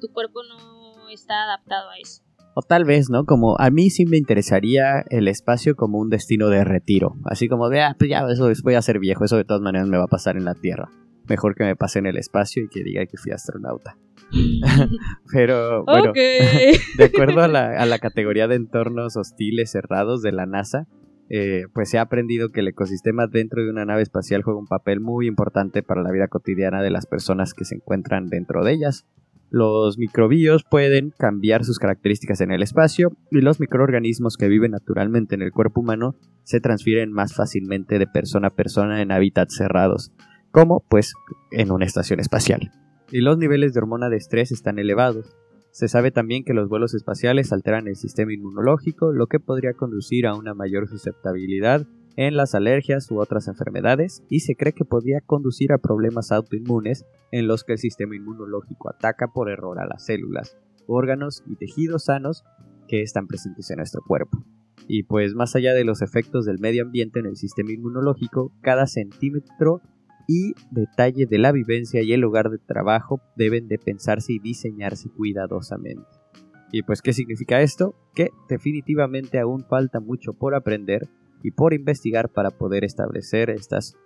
Speaker 2: Tu cuerpo no está adaptado a eso.
Speaker 4: O tal vez, ¿no? Como a mí sí me interesaría el espacio como un destino de retiro. Así como de, ah, pues ya, eso es- voy a ser viejo, eso de todas maneras me va a pasar en la Tierra. Mejor que me pase en el espacio y que diga que fui astronauta. Pero, bueno, de acuerdo a la, a la categoría de entornos hostiles cerrados de la NASA, eh, pues se ha aprendido que el ecosistema dentro de una nave espacial juega un papel muy importante para la vida cotidiana de las personas que se encuentran dentro de ellas. Los microbios pueden cambiar sus características en el espacio y los microorganismos que viven naturalmente en el cuerpo humano se transfieren más fácilmente de persona a persona en hábitats cerrados, como pues en una estación espacial. Y los niveles de hormona de estrés están elevados. Se sabe también que los vuelos espaciales alteran el sistema inmunológico, lo que podría conducir a una mayor susceptibilidad en las alergias u otras enfermedades, y se cree que podría conducir a problemas autoinmunes en los que el sistema inmunológico ataca por error a las células, órganos y tejidos sanos que están presentes en nuestro cuerpo. Y pues más allá de los efectos del medio ambiente en el sistema inmunológico, cada centímetro y detalle de la vivencia y el lugar de trabajo deben de pensarse y diseñarse cuidadosamente. ¿Y pues qué significa esto? Que definitivamente aún falta mucho por aprender y por investigar para poder establecer estas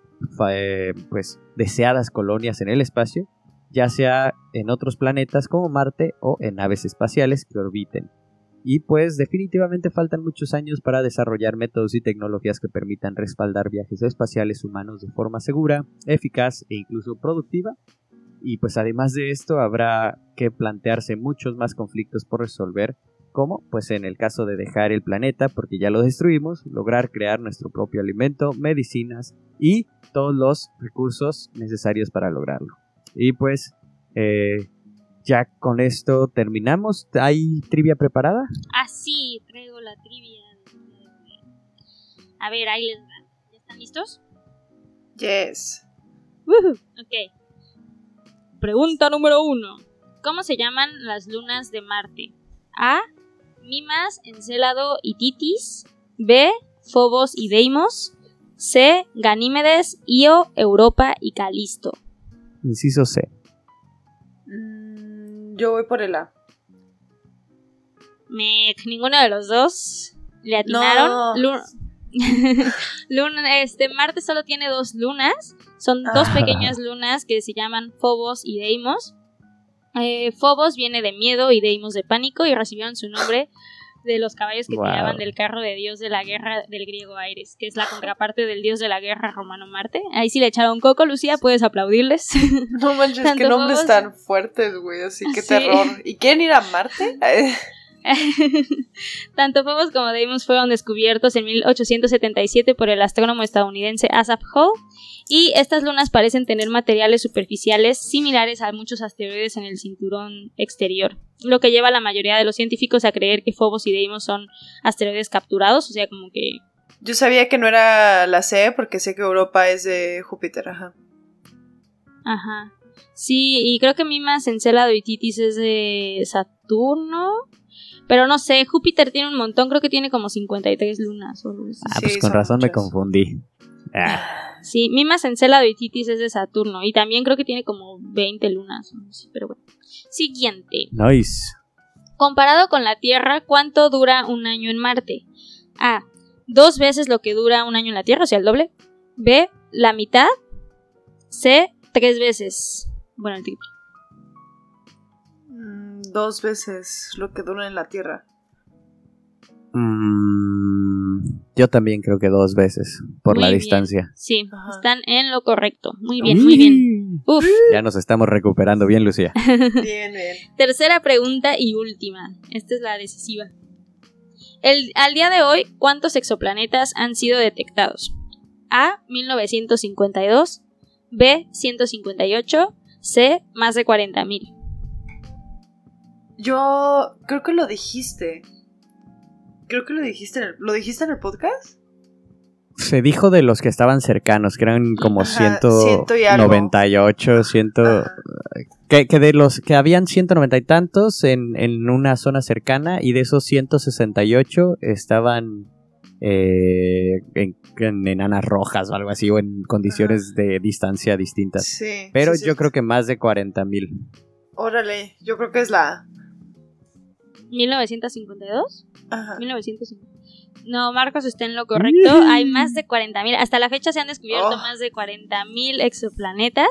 Speaker 4: eh, pues deseadas colonias en el espacio, ya sea en otros planetas como Marte o en naves espaciales que orbiten. Y pues definitivamente faltan muchos años para desarrollar métodos y tecnologías que permitan respaldar viajes espaciales humanos de forma segura, eficaz e incluso productiva. Y pues además de esto habrá que plantearse muchos más conflictos por resolver, como pues en el caso de dejar el planeta porque ya lo destruimos, lograr crear nuestro propio alimento, medicinas y todos los recursos necesarios para lograrlo. Y pues eh, ya con esto terminamos. ¿Hay trivia preparada?
Speaker 2: Ah, sí, traigo la trivia. A ver, ahí les va. ¿Ya están listos?
Speaker 3: Yes.
Speaker 2: Ok. Pregunta número uno. ¿Cómo se llaman las lunas de Marte? A. Mimas, Encélado y Titis. B. Fobos y Deimos. C. Ganímedes, Io, Europa y Calisto.
Speaker 4: Inciso C.
Speaker 3: Mm, yo voy por el A.
Speaker 2: Me, ninguno de los dos le atinaron.
Speaker 3: No.
Speaker 2: Lu- Luna, este Marte solo tiene dos lunas. Son dos
Speaker 3: Ah.
Speaker 2: pequeñas lunas que se llaman Phobos y Deimos. Eh, Phobos viene de miedo y Deimos de pánico y recibieron su nombre de los caballos que
Speaker 4: Wow.
Speaker 2: tiraban del carro de dios de la guerra del griego Ares, que es la contraparte del dios de la guerra romano Marte. Ahí sí le echaron coco, Lucía, puedes aplaudirles.
Speaker 3: No manches, qué nombres tan fuertes, güey. Así que
Speaker 2: Sí.
Speaker 3: terror. ¿Y quieren ir a Marte?
Speaker 2: Tanto Phobos como Deimos fueron descubiertos en 1877 por el astrónomo estadounidense Asaph Hall. Y estas lunas parecen tener materiales superficiales similares a muchos asteroides en el cinturón exterior, lo que lleva a la mayoría de los científicos a creer que Phobos y Deimos son asteroides capturados, o sea, como que
Speaker 3: Yo sabía que no era la C porque sé que Europa es de Júpiter, ajá.
Speaker 2: Ajá. Sí, y creo que Mimas Encélado y Titis es de Saturno. Pero no sé, Júpiter tiene un montón, creo que tiene como 53 lunas. o.
Speaker 4: Ah,
Speaker 3: Sí,
Speaker 4: pues con razón me confundí. Ah,
Speaker 2: Sí, Mimas Encélado y Titis es de Saturno. Y también creo que tiene como 20 lunas. no sé, pero bueno. Siguiente.
Speaker 4: nice.
Speaker 2: Comparado con la Tierra, ¿cuánto dura un año en Marte? A. Dos veces lo que dura un año en la Tierra, o sea, el doble. B. La mitad. C. Tres veces. Bueno, el triple.
Speaker 3: Dos veces lo que dura en la Tierra.
Speaker 4: Mm, yo también creo que dos veces por
Speaker 2: Muy
Speaker 4: la
Speaker 2: bien.
Speaker 4: distancia.
Speaker 2: Sí,
Speaker 3: Ajá.
Speaker 2: están en lo correcto. Muy bien, muy bien. Uf.
Speaker 4: Ya nos estamos recuperando bien, Lucía.
Speaker 3: Bien, bien.
Speaker 2: Tercera pregunta y última. Esta es la decisiva. El, al día de hoy, ¿cuántos exoplanetas han sido detectados? A. 1952. B. 158. C. Más de 40.000.
Speaker 3: Yo creo que lo dijiste. Creo que lo dijiste en el, ¿lo dijiste en el podcast?
Speaker 4: Se dijo de los que estaban cercanos, que eran como
Speaker 3: Ajá, ciento y algo.
Speaker 4: 198, ciento...
Speaker 3: Ajá.
Speaker 4: Que, que de los que habían 190 y tantos en, en una zona cercana y de esos 168 estaban eh, en, en enanas rojas o algo así o en condiciones de distancia distintas.
Speaker 3: Sí.
Speaker 4: Pero
Speaker 3: sí, sí.
Speaker 4: yo creo que más de 40 mil.
Speaker 3: Órale, yo creo que es la.
Speaker 2: ¿1952?
Speaker 3: Ajá.
Speaker 2: 1950. No, Marcos está en lo correcto. Hay más de 40.000. Hasta la fecha se han descubierto
Speaker 3: Oh.
Speaker 2: más de 40.000 exoplanetas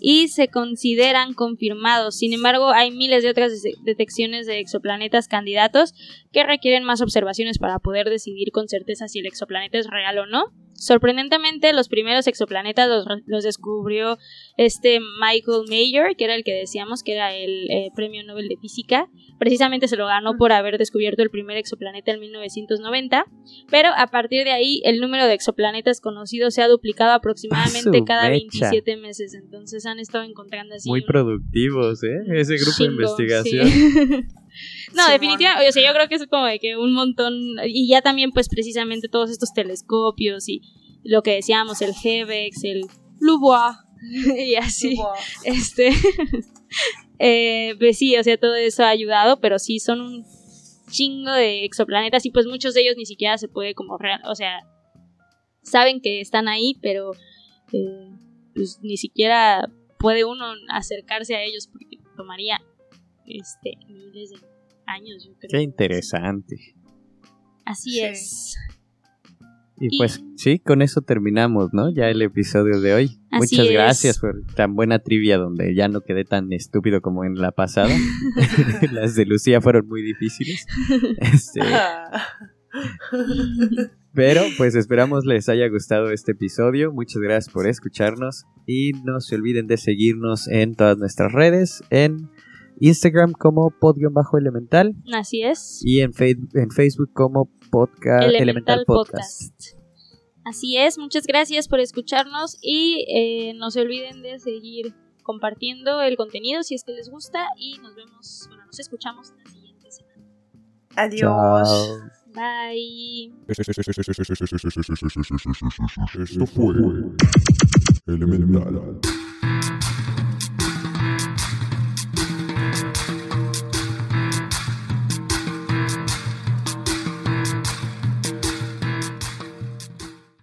Speaker 2: y se consideran confirmados. Sin embargo, hay miles de otras de- detecciones de exoplanetas candidatos que requieren más observaciones para poder decidir con certeza si el exoplaneta es real o no. Sorprendentemente, los primeros exoplanetas los, los descubrió este Michael Mayer, que era el que decíamos que era el eh, premio Nobel de Física. Precisamente se lo ganó por haber descubierto el primer exoplaneta en 1990. Pero a partir de ahí, el número de exoplanetas conocidos se ha duplicado aproximadamente cada
Speaker 4: mecha.
Speaker 2: 27 meses. Entonces han estado encontrando así.
Speaker 4: Muy
Speaker 2: un
Speaker 4: productivos, ¿eh? Ese grupo de investigación.
Speaker 2: sí. no, definitivamente, o sea, yo creo que es como de que un montón, y ya también pues precisamente todos estos telescopios y lo que decíamos, el Hebex, el Lubois, y así, este, eh, pues sí, o sea, todo eso ha ayudado, pero sí son un chingo de exoplanetas y pues muchos de ellos ni siquiera se puede como real, o sea, saben que están ahí, pero eh, pues ni siquiera puede uno acercarse a ellos porque tomaría este miles de años, yo creo.
Speaker 4: Qué interesante.
Speaker 2: Así
Speaker 3: Sí.
Speaker 2: es.
Speaker 4: Y
Speaker 2: Y-
Speaker 4: pues sí, con eso terminamos, ¿no? Ya el episodio de hoy.
Speaker 2: Así
Speaker 4: Muchas
Speaker 2: es.
Speaker 4: gracias por tan buena trivia donde ya no quedé tan estúpido como en la pasada. Las de Lucía fueron muy difíciles. Este, pero pues esperamos les haya gustado este episodio. Muchas gracias por escucharnos y no se olviden de seguirnos en todas nuestras redes, en Instagram como pod-elemental
Speaker 2: Así es.
Speaker 4: y en, Fe- en Facebook como podcast, Elemental, Podcast.
Speaker 2: Así es, muchas gracias por escucharnos y eh, no se olviden de seguir compartiendo el contenido si es que les gusta y nos vemos, bueno, nos escuchamos la siguiente semana.
Speaker 3: Adiós.
Speaker 4: Chao.
Speaker 2: Bye.
Speaker 1: Esto fue Elemental.